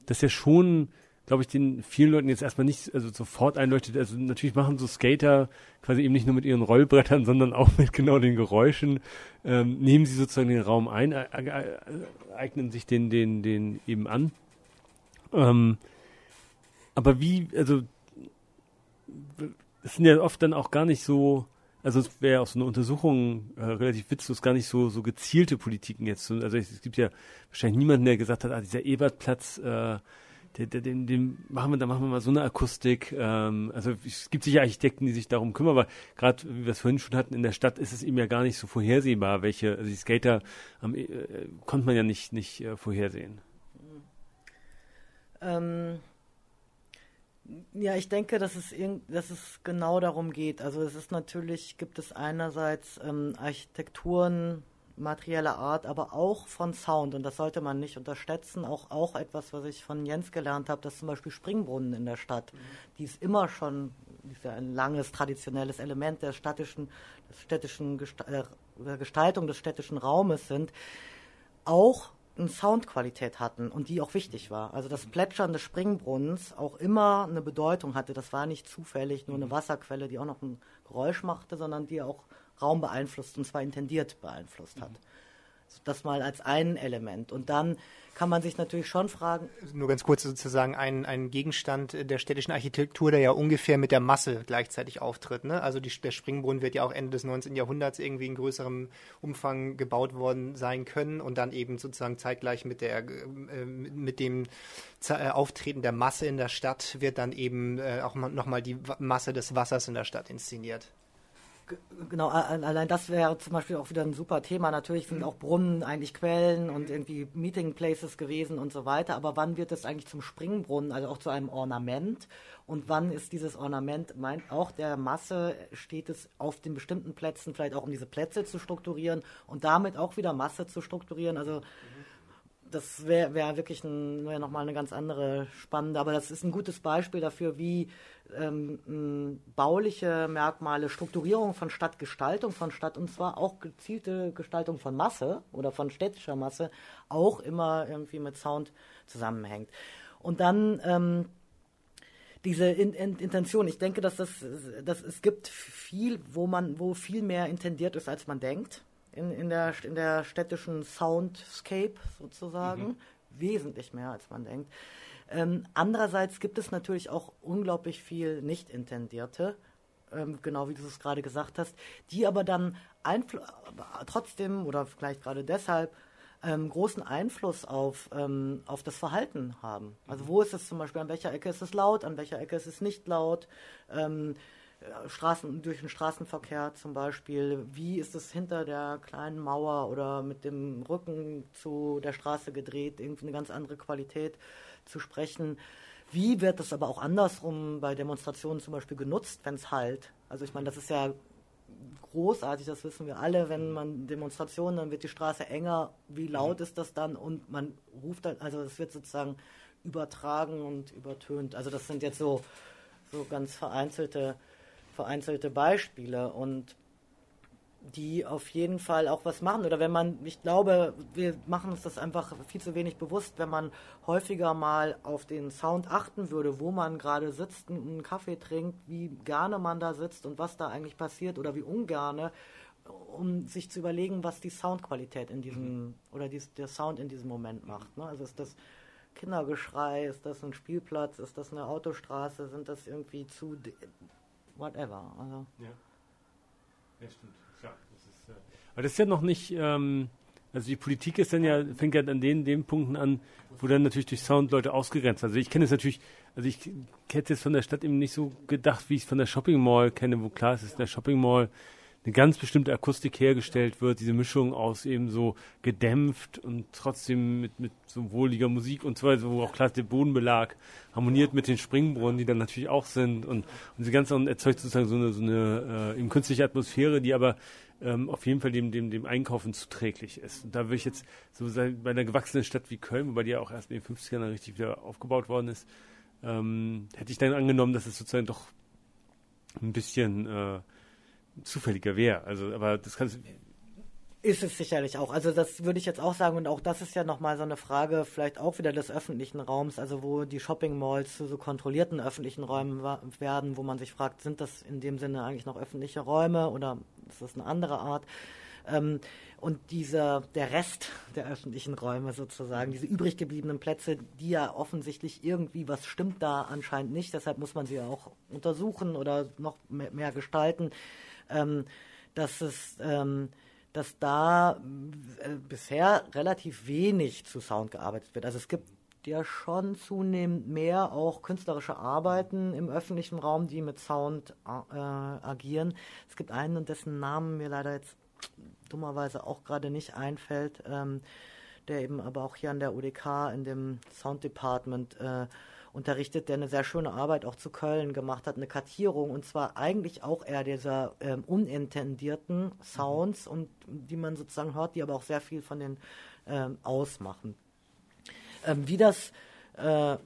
das ja schon glaube ich, den vielen Leuten jetzt erstmal nicht also sofort einleuchtet. Also natürlich machen so Skater quasi eben nicht nur mit ihren Rollbrettern, sondern auch (laughs) mit genau den Geräuschen. Ähm, nehmen sie sozusagen den Raum ein, äh, äh, eignen sich den, den, den eben an. Ähm, aber wie, also es sind ja oft dann auch gar nicht so, also es wäre auch so eine Untersuchung äh, relativ witzlos, gar nicht so, so gezielte Politiken jetzt. Also es gibt ja wahrscheinlich niemanden, der gesagt hat, ah, dieser Ebertplatz, äh, den, den, den machen wir, da machen wir mal so eine Akustik. Ähm, also es gibt sicher Architekten, die sich darum kümmern, aber gerade wie wir es vorhin schon hatten, in der Stadt ist es eben ja gar nicht so vorhersehbar, welche, also die Skater ähm, äh, konnte man ja nicht, nicht äh, vorhersehen. Ähm, ja, ich denke, dass es, dass es genau darum geht. Also es ist natürlich, gibt es einerseits ähm, Architekturen, materieller Art, aber auch von Sound. Und das sollte man nicht unterschätzen. Auch, auch etwas, was ich von Jens gelernt habe, dass zum Beispiel Springbrunnen in der Stadt, mhm. die ist immer schon, ist ja ein langes traditionelles Element der städtischen, des städtischen äh, der Gestaltung des städtischen Raumes sind, auch eine Soundqualität hatten und die auch wichtig war. Also das Plätschern des Springbrunnens auch immer eine Bedeutung hatte. Das war nicht zufällig nur eine mhm. Wasserquelle, die auch noch ein Geräusch machte, sondern die auch Raum beeinflusst und zwar intendiert beeinflusst hat. Das mal als ein Element. Und dann kann man sich natürlich schon fragen. Nur ganz kurz sozusagen ein, ein Gegenstand der städtischen Architektur, der ja ungefähr mit der Masse gleichzeitig auftritt. Ne? Also die, der Springbrunnen wird ja auch Ende des 19. Jahrhunderts irgendwie in größerem Umfang gebaut worden sein können und dann eben sozusagen zeitgleich mit der äh, mit dem äh, Auftreten der Masse in der Stadt wird dann eben äh, auch nochmal die Masse des Wassers in der Stadt inszeniert. Genau, allein das wäre zum Beispiel auch wieder ein super Thema. Natürlich sind auch Brunnen eigentlich Quellen und irgendwie Meeting Places gewesen und so weiter. Aber wann wird es eigentlich zum Springbrunnen, also auch zu einem Ornament? Und wann ist dieses Ornament, meint auch der Masse, steht es auf den bestimmten Plätzen, vielleicht auch um diese Plätze zu strukturieren und damit auch wieder Masse zu strukturieren? Also das wäre wär wirklich wär nochmal eine ganz andere spannende, aber das ist ein gutes Beispiel dafür, wie ähm, bauliche Merkmale, Strukturierung von Stadtgestaltung von Stadt und zwar auch gezielte Gestaltung von Masse oder von städtischer Masse auch immer irgendwie mit Sound zusammenhängt. Und dann ähm, diese in, in, Intention. Ich denke, dass das, dass es gibt viel, wo man, wo viel mehr intendiert ist, als man denkt in, in, der, in der städtischen Soundscape sozusagen. Mhm. Wesentlich mehr, als man denkt. Ähm, andererseits gibt es natürlich auch unglaublich viel nicht intendierte, ähm, genau wie du es gerade gesagt hast, die aber dann trotzdem oder vielleicht gerade deshalb ähm, großen Einfluss auf, ähm, auf das Verhalten haben. Also wo ist es zum Beispiel, an welcher Ecke ist es laut, an welcher Ecke ist es nicht laut, ähm, Straßen, durch den Straßenverkehr zum Beispiel, wie ist es hinter der kleinen Mauer oder mit dem Rücken zu der Straße gedreht, irgendwie eine ganz andere Qualität zu sprechen. Wie wird das aber auch andersrum bei Demonstrationen zum Beispiel genutzt, wenn es halt? Also ich meine, das ist ja großartig, das wissen wir alle, wenn man Demonstrationen, dann wird die Straße enger, wie laut ist das dann und man ruft dann, also es wird sozusagen übertragen und übertönt. Also das sind jetzt so, so ganz vereinzelte, vereinzelte Beispiele und die auf jeden Fall auch was machen. Oder wenn man, ich glaube, wir machen uns das einfach viel zu wenig bewusst, wenn man häufiger mal auf den Sound achten würde, wo man gerade sitzt, einen Kaffee trinkt, wie gerne man da sitzt und was da eigentlich passiert oder wie ungerne, um sich zu überlegen, was die Soundqualität in diesem mhm. oder die, der Sound in diesem Moment macht. Ne? Also ist das Kindergeschrei, ist das ein Spielplatz, ist das eine Autostraße, sind das irgendwie zu whatever. Also. Ja. ja, stimmt. Aber das ist ja noch nicht, ähm, also die Politik ist dann ja, fängt ja an den, den Punkten an, wo dann natürlich durch Sound Leute ausgegrenzt Also ich kenne es natürlich, also ich hätte jetzt von der Stadt eben nicht so gedacht, wie ich es von der Shopping Mall kenne, wo klar ist, ist der Shopping Mall, eine ganz bestimmte Akustik hergestellt wird, diese Mischung aus eben so gedämpft und trotzdem mit, mit so wohliger Musik und so weiter, wo auch klar der Bodenbelag harmoniert mit den Springbrunnen, die dann natürlich auch sind und, und ganze und erzeugt sozusagen so eine, so eine äh, eben künstliche Atmosphäre, die aber ähm, auf jeden Fall dem, dem, dem Einkaufen zuträglich ist. Und da würde ich jetzt so sagen, bei einer gewachsenen Stadt wie Köln, wobei die ja auch erst in den 50ern richtig wieder aufgebaut worden ist, ähm, hätte ich dann angenommen, dass es sozusagen doch ein bisschen äh, zufälliger wäre. Also, aber das kann ist es sicherlich auch. Also das würde ich jetzt auch sagen und auch das ist ja nochmal so eine Frage vielleicht auch wieder des öffentlichen Raums, also wo die Shopping Malls zu so kontrollierten öffentlichen Räumen werden, wo man sich fragt, sind das in dem Sinne eigentlich noch öffentliche Räume oder ist das eine andere Art? Ähm, und dieser, der Rest der öffentlichen Räume sozusagen, diese übrig gebliebenen Plätze, die ja offensichtlich irgendwie, was stimmt da anscheinend nicht, deshalb muss man sie ja auch untersuchen oder noch mehr, mehr gestalten, ähm, dass es, ähm, dass da äh, bisher relativ wenig zu Sound gearbeitet wird. Also es gibt ja schon zunehmend mehr auch künstlerische Arbeiten im öffentlichen Raum, die mit Sound äh, agieren. Es gibt einen, dessen Namen mir leider jetzt dummerweise auch gerade nicht einfällt, ähm, der eben aber auch hier an der UDK in dem Sound Department äh, unterrichtet, der eine sehr schöne Arbeit auch zu Köln gemacht hat, eine Kartierung und zwar eigentlich auch eher dieser ähm, unintendierten Sounds und die man sozusagen hört, die aber auch sehr viel von den ähm, ausmachen. Ähm, wie das, äh,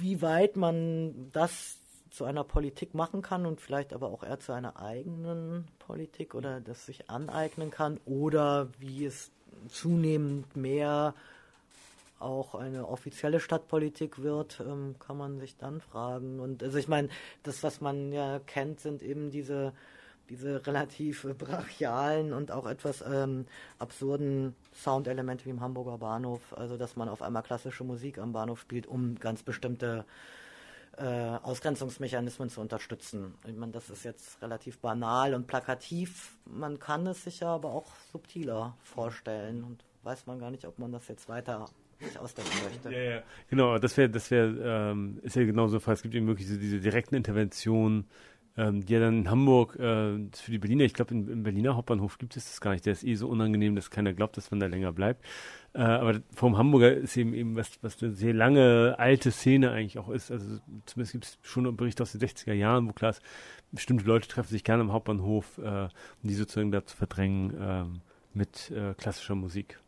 wie weit man das zu einer Politik machen kann und vielleicht aber auch eher zu einer eigenen Politik oder das sich aneignen kann oder wie es zunehmend mehr auch eine offizielle Stadtpolitik wird, ähm, kann man sich dann fragen. Und also ich meine, das, was man ja kennt, sind eben diese diese relativ brachialen und auch etwas ähm, absurden Soundelemente wie im Hamburger Bahnhof, also dass man auf einmal klassische Musik am Bahnhof spielt, um ganz bestimmte äh, Ausgrenzungsmechanismen zu unterstützen. Ich meine, das ist jetzt relativ banal und plakativ. Man kann es sich ja aber auch subtiler vorstellen und weiß man gar nicht, ob man das jetzt weiter sich ausdenken möchte. Ja, ja. Genau, das wäre, das wäre, ähm, ist ja genauso. Es gibt eben wirklich so diese direkten Interventionen, ähm, die ja dann in Hamburg äh, für die Berliner, ich glaube, im Berliner Hauptbahnhof gibt es das gar nicht. Der ist eh so unangenehm, dass keiner glaubt, dass man da länger bleibt. Äh, aber vom Hamburger ist eben eben was, was eine sehr lange alte Szene eigentlich auch ist. Also zumindest gibt es schon einen Bericht aus den 60er Jahren, wo klar ist, bestimmte Leute treffen sich gerne am Hauptbahnhof, äh, um die sozusagen da zu verdrängen äh, mit äh, klassischer Musik.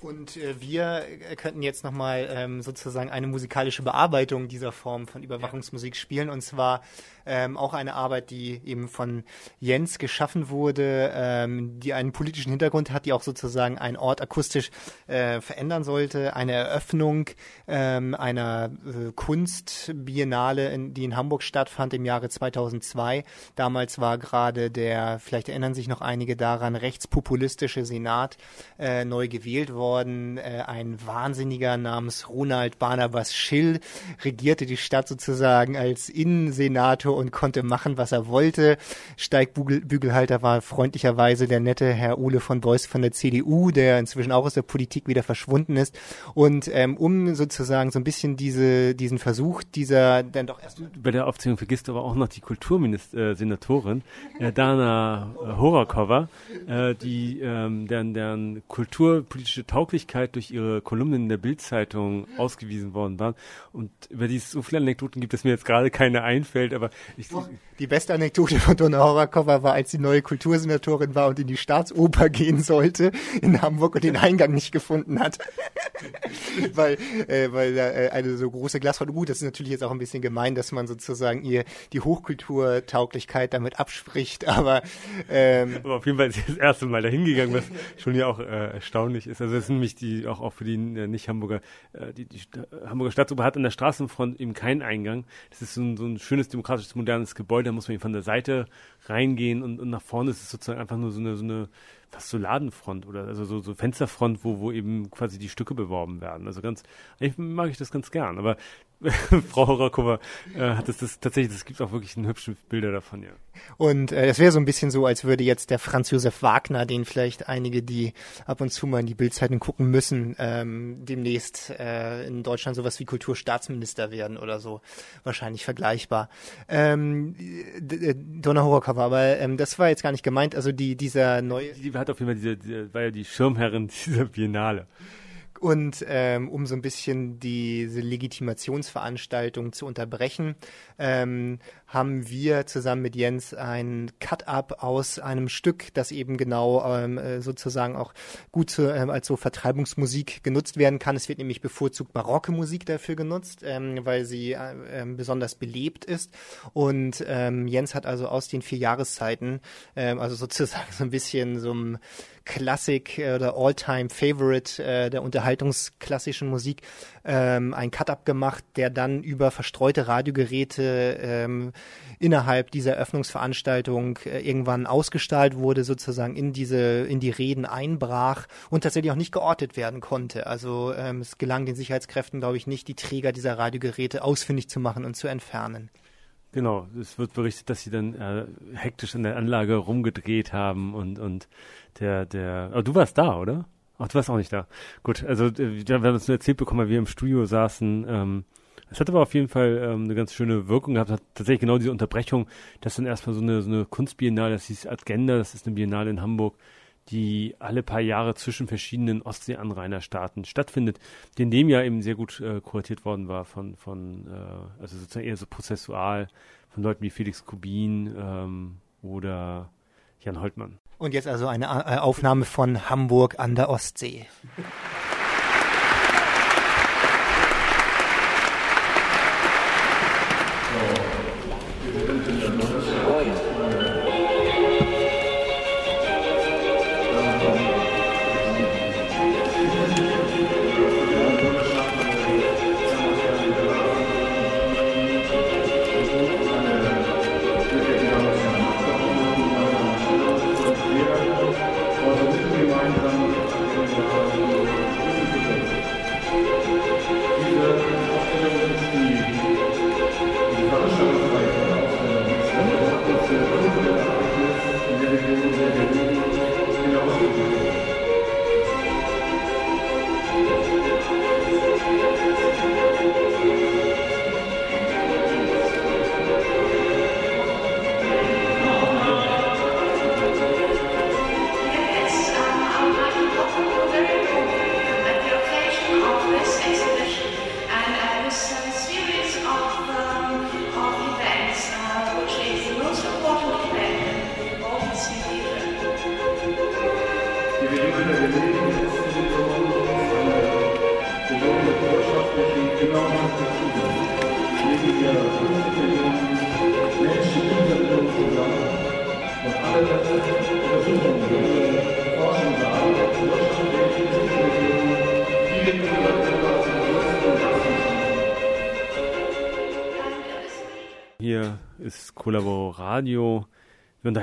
Und äh, wir äh, könnten jetzt nochmal ähm, sozusagen eine musikalische Bearbeitung dieser Form von Überwachungsmusik spielen. Und zwar ähm, auch eine Arbeit, die eben von Jens geschaffen wurde, ähm, die einen politischen Hintergrund hat, die auch sozusagen einen Ort akustisch äh, verändern sollte. Eine Eröffnung ähm, einer äh, Kunstbiennale, in, die in Hamburg stattfand im Jahre 2002. Damals war gerade der, vielleicht erinnern sich noch einige daran, rechtspopulistische Senat äh, neu gewählt worden. Äh, ein Wahnsinniger namens Ronald Barnabas Schill regierte die Stadt sozusagen als Innensenator und konnte machen, was er wollte. Steigbügelhalter war freundlicherweise der nette Herr Ole von Beuys von der CDU, der inzwischen auch aus der Politik wieder verschwunden ist. Und ähm, um sozusagen so ein bisschen diese, diesen Versuch dieser dann doch erst... Bei der Aufzählung vergisst du aber auch noch die Kultursenatorin, äh, Dana äh, Horakova, äh, die ähm, deren, deren kulturpolitische Tauglichkeit durch ihre Kolumnen in der Bildzeitung ausgewiesen worden war. Und über die es so viele Anekdoten gibt, dass mir jetzt gerade keine einfällt, aber ich, die beste Anekdote von Donna Horakova war, als sie neue Kultursenatorin war und in die Staatsoper gehen sollte in Hamburg und den Eingang nicht gefunden hat. (laughs) weil äh, weil da äh, eine so große Glasfront, gut, das ist natürlich jetzt auch ein bisschen gemein, dass man sozusagen ihr die Hochkulturtauglichkeit damit abspricht, aber ähm, aber auf jeden Fall ist sie das erste Mal dahin gegangen, was schon ja auch äh, erstaunlich ist. Also sind nämlich die auch, auch für die äh, nicht-Hamburger, äh, die, die Hamburger Staatsoper hat an der Straßenfront eben keinen Eingang. Das ist so ein, so ein schönes demokratisches modernes Gebäude, da muss man von der Seite reingehen und, und nach vorne ist es sozusagen einfach nur so eine, so eine fast so Ladenfront oder also so, so Fensterfront, wo, wo eben quasi die Stücke beworben werden. Also ganz, eigentlich mag ich das ganz gern. Aber (laughs) Frau Horakova äh, hat es das tatsächlich, es gibt auch wirklich ein hübsche Bilder davon, ja. Und äh, es wäre so ein bisschen so, als würde jetzt der Franz Josef Wagner, den vielleicht einige, die ab und zu mal in die Bildzeitung gucken müssen, ähm, demnächst äh, in Deutschland sowas wie Kulturstaatsminister werden oder so. Wahrscheinlich vergleichbar. Ähm, d- d- Donna Horakova, aber ähm, das war jetzt gar nicht gemeint. Also die dieser neue Die hat auf jeden Fall diese, diese war ja die Schirmherrin (laughs) dieser Biennale. Und ähm, um so ein bisschen diese Legitimationsveranstaltung zu unterbrechen, ähm, haben wir zusammen mit Jens ein Cut-up aus einem Stück, das eben genau ähm, äh, sozusagen auch gut zu, ähm, als so Vertreibungsmusik genutzt werden kann. Es wird nämlich bevorzugt barocke Musik dafür genutzt, ähm, weil sie äh, ähm, besonders belebt ist. Und ähm, Jens hat also aus den vier Jahreszeiten, ähm, also (laughs) sozusagen so ein bisschen so ein Klassik äh, oder All-Time-Favorite äh, der unterhaltungsklassischen Musik ähm, ein Cut-up gemacht, der dann über verstreute Radiogeräte ähm, innerhalb dieser Eröffnungsveranstaltung äh, irgendwann ausgestrahlt wurde, sozusagen in diese in die Reden einbrach und tatsächlich auch nicht geortet werden konnte. Also ähm, es gelang den Sicherheitskräften, glaube ich, nicht, die Träger dieser Radiogeräte ausfindig zu machen und zu entfernen. Genau, es wird berichtet, dass sie dann äh, hektisch an der Anlage rumgedreht haben und, und der, der, oh, du warst da, oder? Ach, du warst auch nicht da. Gut, also äh, wir haben uns nur erzählt bekommen, weil wir im Studio saßen. Ähm, es hat aber auf jeden Fall ähm, eine ganz schöne Wirkung gehabt. Hat tatsächlich genau diese Unterbrechung, dass dann erstmal so eine, so eine Kunstbiennale, das hieß Agenda, das ist eine Biennale in Hamburg, die alle paar Jahre zwischen verschiedenen Ostseeanrainerstaaten stattfindet, die in dem Jahr eben sehr gut äh, kuratiert worden war von, von äh, also sozusagen eher so prozessual, von Leuten wie Felix Kubin ähm, oder Jan Holtmann. Und jetzt also eine äh, Aufnahme von Hamburg an der Ostsee.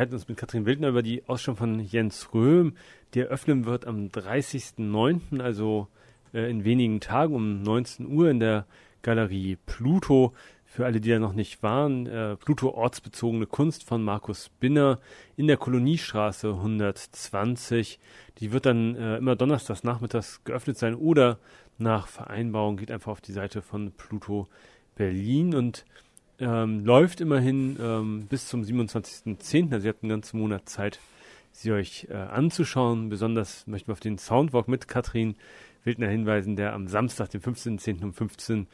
Unterhalten uns mit Katrin Wildner über die Ausstellung von Jens Röhm, die eröffnen wird am 30.09., also äh, in wenigen Tagen um 19 Uhr in der Galerie Pluto. Für alle, die da noch nicht waren, äh, Pluto ortsbezogene Kunst von Markus Binner in der Koloniestraße 120. Die wird dann äh, immer donnerstags nachmittags geöffnet sein oder nach Vereinbarung geht einfach auf die Seite von Pluto Berlin und ähm, läuft immerhin ähm, bis zum 27.10. Also ihr habt einen ganzen Monat Zeit, sie euch äh, anzuschauen. Besonders möchten wir auf den Soundwalk mit Katrin Wildner hinweisen, der am Samstag, den 15.10. um 15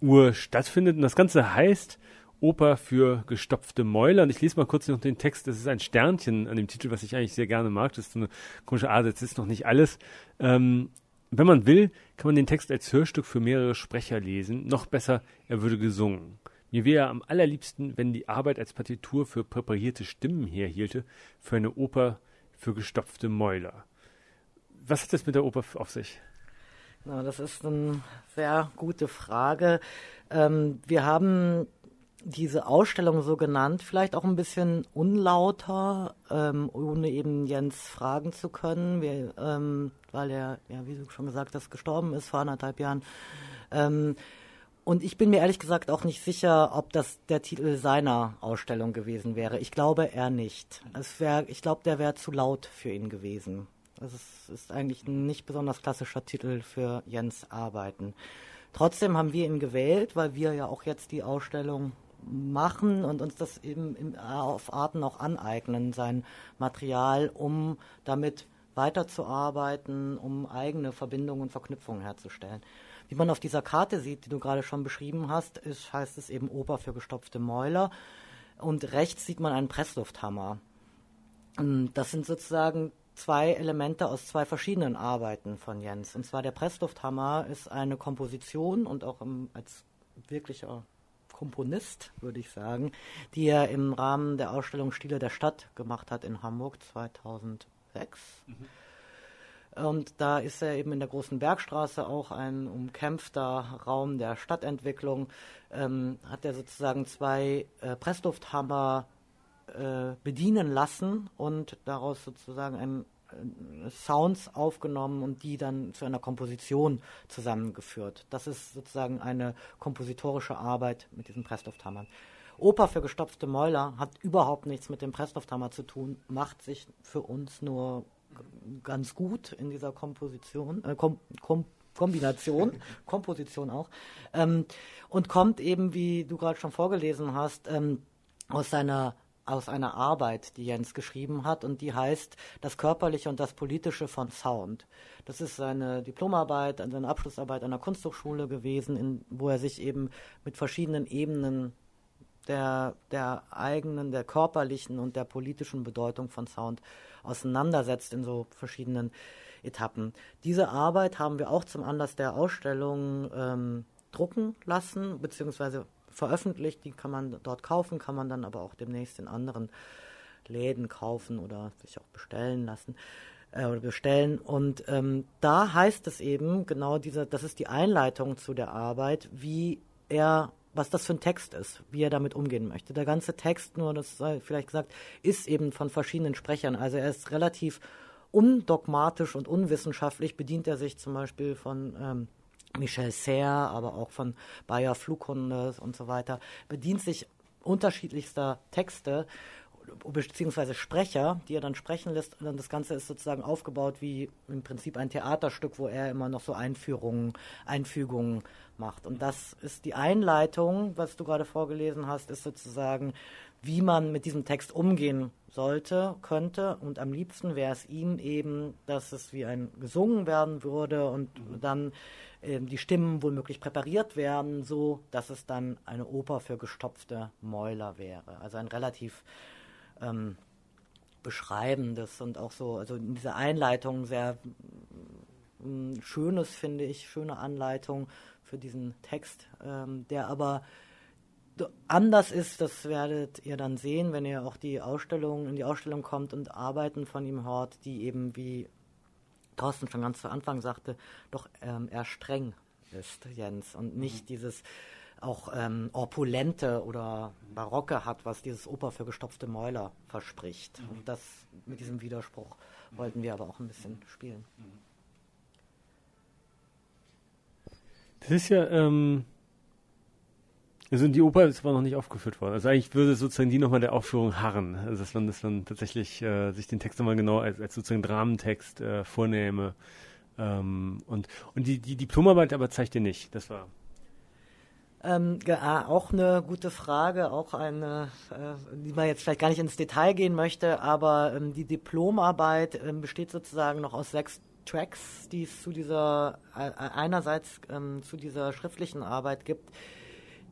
Uhr stattfindet. Und das Ganze heißt Oper für gestopfte Mäuler. Und ich lese mal kurz noch den Text. Das ist ein Sternchen an dem Titel, was ich eigentlich sehr gerne mag. Das ist so eine komische Art, jetzt ist noch nicht alles. Ähm, wenn man will, kann man den Text als Hörstück für mehrere Sprecher lesen. Noch besser, er würde gesungen. Mir wäre am allerliebsten, wenn die Arbeit als Partitur für präparierte Stimmen herhielte, für eine Oper für gestopfte Mäuler. Was hat das mit der Oper auf sich? Na, das ist eine sehr gute Frage. Ähm, wir haben diese Ausstellung so genannt, vielleicht auch ein bisschen unlauter, ähm, ohne eben Jens fragen zu können, wir, ähm, weil er, ja, wie du schon gesagt hast, gestorben ist vor anderthalb Jahren. Ähm, und ich bin mir ehrlich gesagt auch nicht sicher, ob das der Titel seiner Ausstellung gewesen wäre. Ich glaube eher nicht. Es wär, ich glaube, der wäre zu laut für ihn gewesen. Also es ist eigentlich ein nicht besonders klassischer Titel für Jens Arbeiten. Trotzdem haben wir ihn gewählt, weil wir ja auch jetzt die Ausstellung machen und uns das eben auf Arten auch aneignen, sein Material, um damit weiterzuarbeiten, um eigene Verbindungen und Verknüpfungen herzustellen. Wie man auf dieser Karte sieht, die du gerade schon beschrieben hast, ist, heißt es eben Oper für gestopfte Mäuler. Und rechts sieht man einen Presslufthammer. Das sind sozusagen zwei Elemente aus zwei verschiedenen Arbeiten von Jens. Und zwar der Presslufthammer ist eine Komposition und auch im, als wirklicher Komponist, würde ich sagen, die er im Rahmen der Ausstellung Stile der Stadt gemacht hat in Hamburg 2006. Mhm. Und da ist er eben in der großen Bergstraße auch ein umkämpfter Raum der Stadtentwicklung. Ähm, hat er sozusagen zwei äh, Presslufthammer äh, bedienen lassen und daraus sozusagen ein, äh, Sounds aufgenommen und die dann zu einer Komposition zusammengeführt. Das ist sozusagen eine kompositorische Arbeit mit diesen Presslufthammern. Oper für gestopfte Mäuler hat überhaupt nichts mit dem Presslufthammer zu tun, macht sich für uns nur ganz gut in dieser Komposition, äh, Kom Kom Kombination, (laughs) Komposition auch, ähm, und kommt eben, wie du gerade schon vorgelesen hast, ähm, aus seiner aus einer Arbeit, die Jens geschrieben hat und die heißt Das Körperliche und das Politische von Sound. Das ist seine Diplomarbeit, seine Abschlussarbeit an der Kunsthochschule gewesen, in, wo er sich eben mit verschiedenen Ebenen der, der eigenen, der körperlichen und der politischen Bedeutung von Sound auseinandersetzt in so verschiedenen Etappen. Diese Arbeit haben wir auch zum Anlass der Ausstellung ähm, drucken lassen, beziehungsweise veröffentlicht. Die kann man dort kaufen, kann man dann aber auch demnächst in anderen Läden kaufen oder sich auch bestellen lassen äh, oder bestellen. Und ähm, da heißt es eben genau diese, das ist die Einleitung zu der Arbeit, wie er was das für ein Text ist, wie er damit umgehen möchte. Der ganze Text, nur das sei vielleicht gesagt, ist eben von verschiedenen Sprechern. Also er ist relativ undogmatisch und unwissenschaftlich, bedient er sich zum Beispiel von ähm, Michel Serre, aber auch von Bayer Flughunde und so weiter, bedient sich unterschiedlichster Texte beziehungsweise Sprecher, die er dann sprechen lässt. Und das Ganze ist sozusagen aufgebaut wie im Prinzip ein Theaterstück, wo er immer noch so Einführungen, Einfügungen macht. Und das ist die Einleitung, was du gerade vorgelesen hast, ist sozusagen, wie man mit diesem Text umgehen sollte, könnte. Und am liebsten wäre es ihm eben, dass es wie ein gesungen werden würde und dann äh, die Stimmen womöglich präpariert werden, so dass es dann eine Oper für gestopfte Mäuler wäre. Also ein relativ ähm, Beschreibendes und auch so, also in dieser Einleitung sehr äh, schönes, finde ich, schöne Anleitung für diesen Text, ähm, der aber anders ist, das werdet ihr dann sehen, wenn ihr auch die Ausstellung, in die Ausstellung kommt und Arbeiten von ihm hört, die eben, wie Thorsten schon ganz zu Anfang sagte, doch ähm, eher streng ist, Jens, und nicht mhm. dieses auch ähm, opulente oder barocke hat, was dieses Oper für gestopfte Mäuler verspricht. Mhm. Und das mit diesem Widerspruch wollten wir aber auch ein bisschen spielen. Das ist ja, ähm, also die Oper ist aber noch nicht aufgeführt worden. Also eigentlich würde sozusagen die nochmal der Aufführung harren. Also dass man, dass man tatsächlich äh, sich den Text nochmal genau als, als sozusagen Dramentext äh, vornehme. Ähm, und und die, die Diplomarbeit aber zeigt ihr nicht. Das war ähm, ja, auch eine gute Frage, auch eine, äh, die man jetzt vielleicht gar nicht ins Detail gehen möchte, aber ähm, die Diplomarbeit ähm, besteht sozusagen noch aus sechs Tracks, die es zu dieser äh, einerseits ähm, zu dieser schriftlichen Arbeit gibt,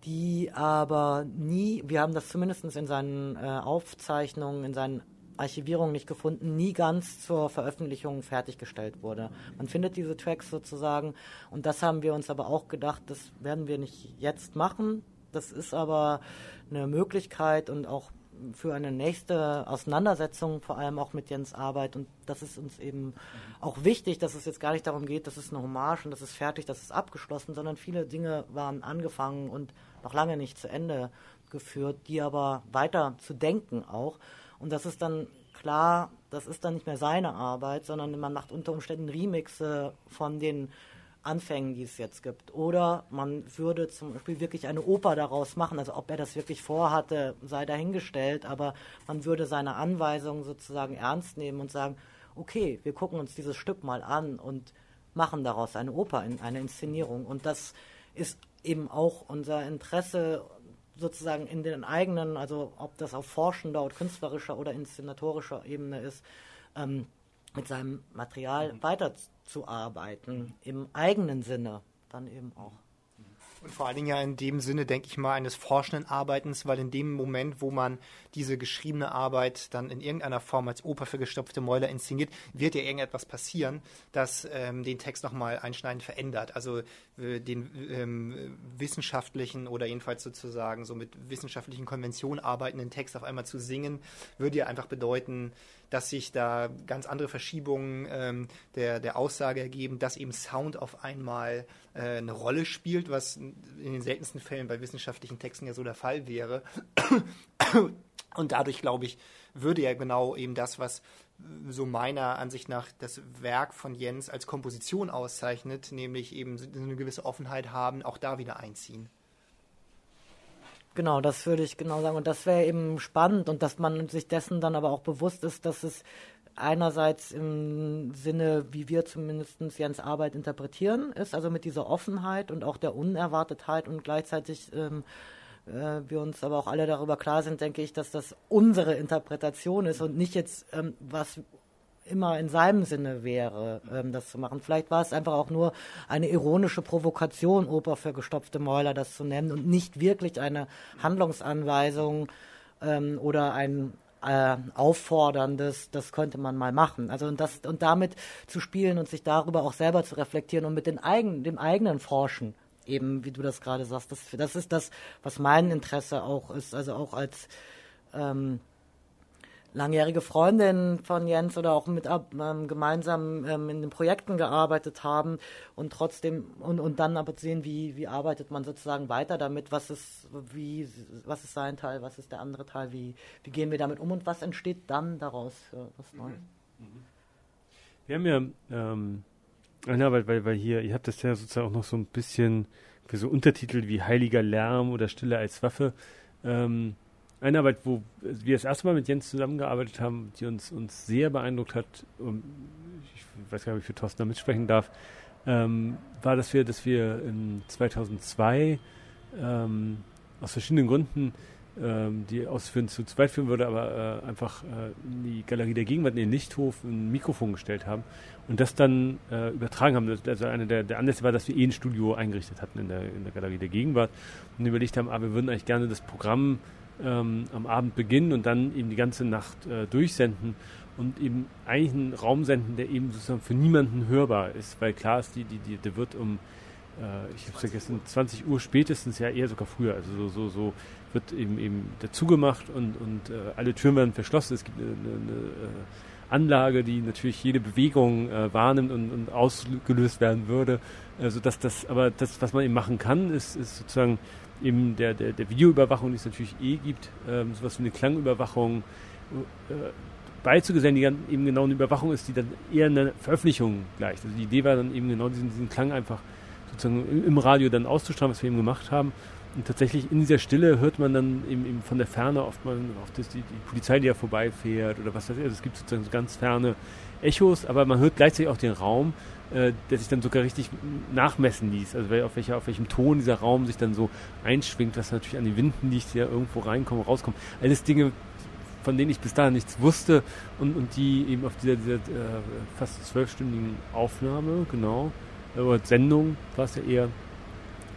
die aber nie, wir haben das zumindest in seinen äh, Aufzeichnungen, in seinen Archivierung nicht gefunden, nie ganz zur Veröffentlichung fertiggestellt wurde. Man findet diese Tracks sozusagen und das haben wir uns aber auch gedacht, das werden wir nicht jetzt machen. Das ist aber eine Möglichkeit und auch für eine nächste Auseinandersetzung, vor allem auch mit Jens Arbeit. Und das ist uns eben auch wichtig, dass es jetzt gar nicht darum geht, das ist eine Hommage und das ist fertig, das ist abgeschlossen, sondern viele Dinge waren angefangen und noch lange nicht zu Ende geführt, die aber weiter zu denken auch. Und das ist dann klar, das ist dann nicht mehr seine Arbeit, sondern man macht unter Umständen Remixe von den Anfängen, die es jetzt gibt. Oder man würde zum Beispiel wirklich eine Oper daraus machen. Also ob er das wirklich vorhatte, sei dahingestellt, aber man würde seine Anweisungen sozusagen ernst nehmen und sagen, okay, wir gucken uns dieses Stück mal an und machen daraus eine Oper, eine Inszenierung. Und das ist eben auch unser Interesse sozusagen in den eigenen, also ob das auf forschender oder künstlerischer oder inszenatorischer Ebene ist, ähm, mit seinem Material weiterzuarbeiten, im eigenen Sinne dann eben auch. Und vor allen Dingen ja in dem Sinne, denke ich mal, eines forschenden Arbeitens, weil in dem Moment, wo man diese geschriebene Arbeit dann in irgendeiner Form als Oper für gestopfte Mäuler inszeniert, wird ja irgendetwas passieren, das ähm, den Text nochmal einschneidend verändert. Also äh, den ähm, wissenschaftlichen oder jedenfalls sozusagen so mit wissenschaftlichen Konventionen arbeitenden Text auf einmal zu singen, würde ja einfach bedeuten, dass sich da ganz andere Verschiebungen ähm, der, der Aussage ergeben, dass eben Sound auf einmal äh, eine Rolle spielt, was in den seltensten Fällen bei wissenschaftlichen Texten ja so der Fall wäre. (coughs) Und dadurch, glaube ich, würde ja genau eben das, was so meiner Ansicht nach das Werk von Jens als Komposition auszeichnet, nämlich eben eine gewisse Offenheit haben, auch da wieder einziehen. Genau, das würde ich genau sagen. Und das wäre eben spannend und dass man sich dessen dann aber auch bewusst ist, dass es einerseits im Sinne, wie wir zumindest Jens Arbeit interpretieren, ist, also mit dieser Offenheit und auch der Unerwartetheit und gleichzeitig ähm, äh, wir uns aber auch alle darüber klar sind, denke ich, dass das unsere Interpretation ist und nicht jetzt, ähm, was immer in seinem Sinne wäre, ähm, das zu machen. Vielleicht war es einfach auch nur eine ironische Provokation, Oper für gestopfte Mäuler das zu nennen und nicht wirklich eine Handlungsanweisung ähm, oder ein äh, aufforderndes, das könnte man mal machen. Also und das und damit zu spielen und sich darüber auch selber zu reflektieren und mit den eigenen, dem eigenen Forschen eben, wie du das gerade sagst, das, das ist das, was mein Interesse auch ist, also auch als ähm, langjährige Freundin von Jens oder auch mit ähm, gemeinsam ähm, in den Projekten gearbeitet haben und trotzdem und, und dann aber sehen, wie, wie arbeitet man sozusagen weiter damit, was ist, wie, was ist sein Teil, was ist der andere Teil, wie, wie gehen wir damit um und was entsteht dann daraus für was Neues. Wir haben ja ähm, eine Arbeit, weil, weil hier, ihr habt das ja sozusagen auch noch so ein bisschen für so Untertitel wie Heiliger Lärm oder Stille als Waffe. Ähm, eine Arbeit, wo wir das erste Mal mit Jens zusammengearbeitet haben, die uns, uns sehr beeindruckt hat, um, ich weiß gar nicht, ob ich für Thorsten da mitsprechen darf, ähm, war, dass wir, dass wir in 2002 ähm, aus verschiedenen Gründen ähm, die ausführen zu zweit führen würde, aber äh, einfach äh, in die Galerie der Gegenwart, in den Lichthof, ein Mikrofon gestellt haben und das dann äh, übertragen haben. Also eine der, der Anlässe war, dass wir eh ein Studio eingerichtet hatten in der, in der Galerie der Gegenwart und überlegt haben, ah, wir würden eigentlich gerne das Programm ähm, am Abend beginnen und dann eben die ganze Nacht äh, durchsenden und eben eigentlich einen Raum senden, der eben sozusagen für niemanden hörbar ist, weil klar ist, die, die, die, der wird um, äh, ich habe vergessen, 20 Uhr spätestens, ja eher sogar früher, also so, so, so wird eben eben dazu gemacht und, und äh, alle Türen werden verschlossen. Es gibt eine, eine, eine äh, Anlage, die natürlich jede Bewegung äh, wahrnimmt und, und ausgelöst werden würde. Also dass das, aber das, was man eben machen kann, ist, ist sozusagen eben der, der, der Videoüberwachung, die es natürlich eh gibt, ähm, sowas wie eine Klangüberwachung äh, beizugesellen, die dann eben genau eine Überwachung ist, die dann eher eine Veröffentlichung gleicht. Also die Idee war dann eben genau diesen, diesen Klang einfach sozusagen im Radio dann auszustrahlen, was wir eben gemacht haben. Und tatsächlich in dieser Stille hört man dann eben, eben von der Ferne oft mal das, die, die Polizei, die ja vorbeifährt oder was weiß ich. Also es gibt sozusagen so ganz ferne Echos, aber man hört gleichzeitig auch den Raum, äh, der sich dann sogar richtig nachmessen ließ. Also auf, welcher, auf welchem Ton dieser Raum sich dann so einschwingt, was natürlich an den Winden liegt, die ja irgendwo reinkommen, rauskommen. Alles Dinge, von denen ich bis dahin nichts wusste und, und die eben auf dieser, dieser äh, fast zwölfstündigen Aufnahme, genau, äh, oder Sendung war es ja eher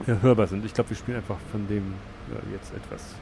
ja, hörbar sind. Ich glaube, wir spielen einfach von dem ja, jetzt etwas.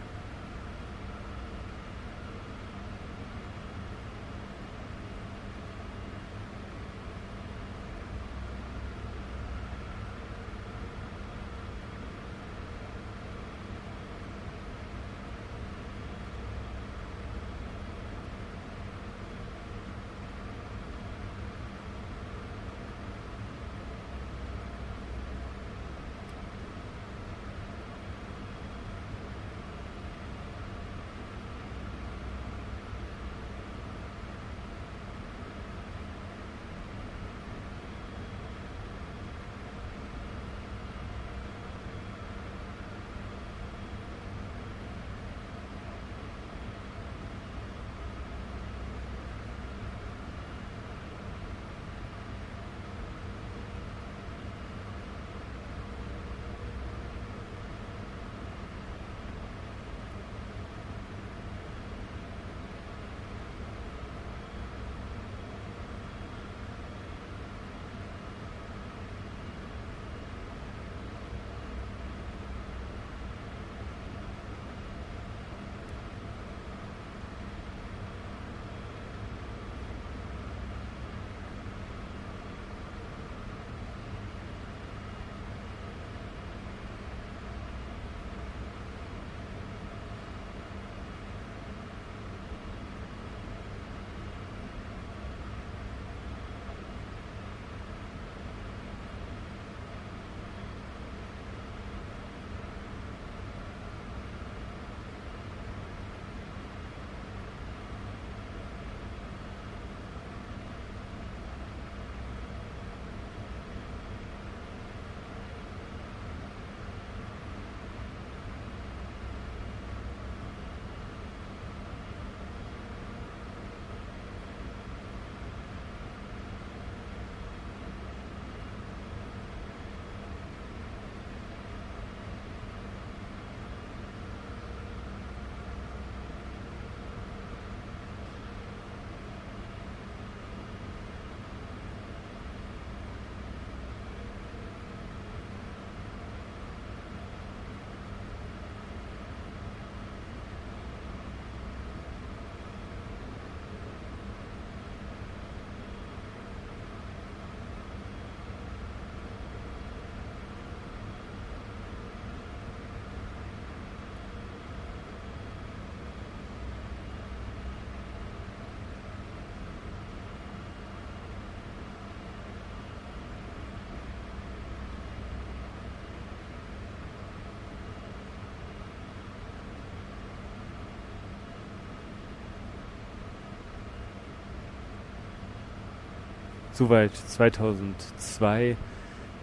Soweit 2002,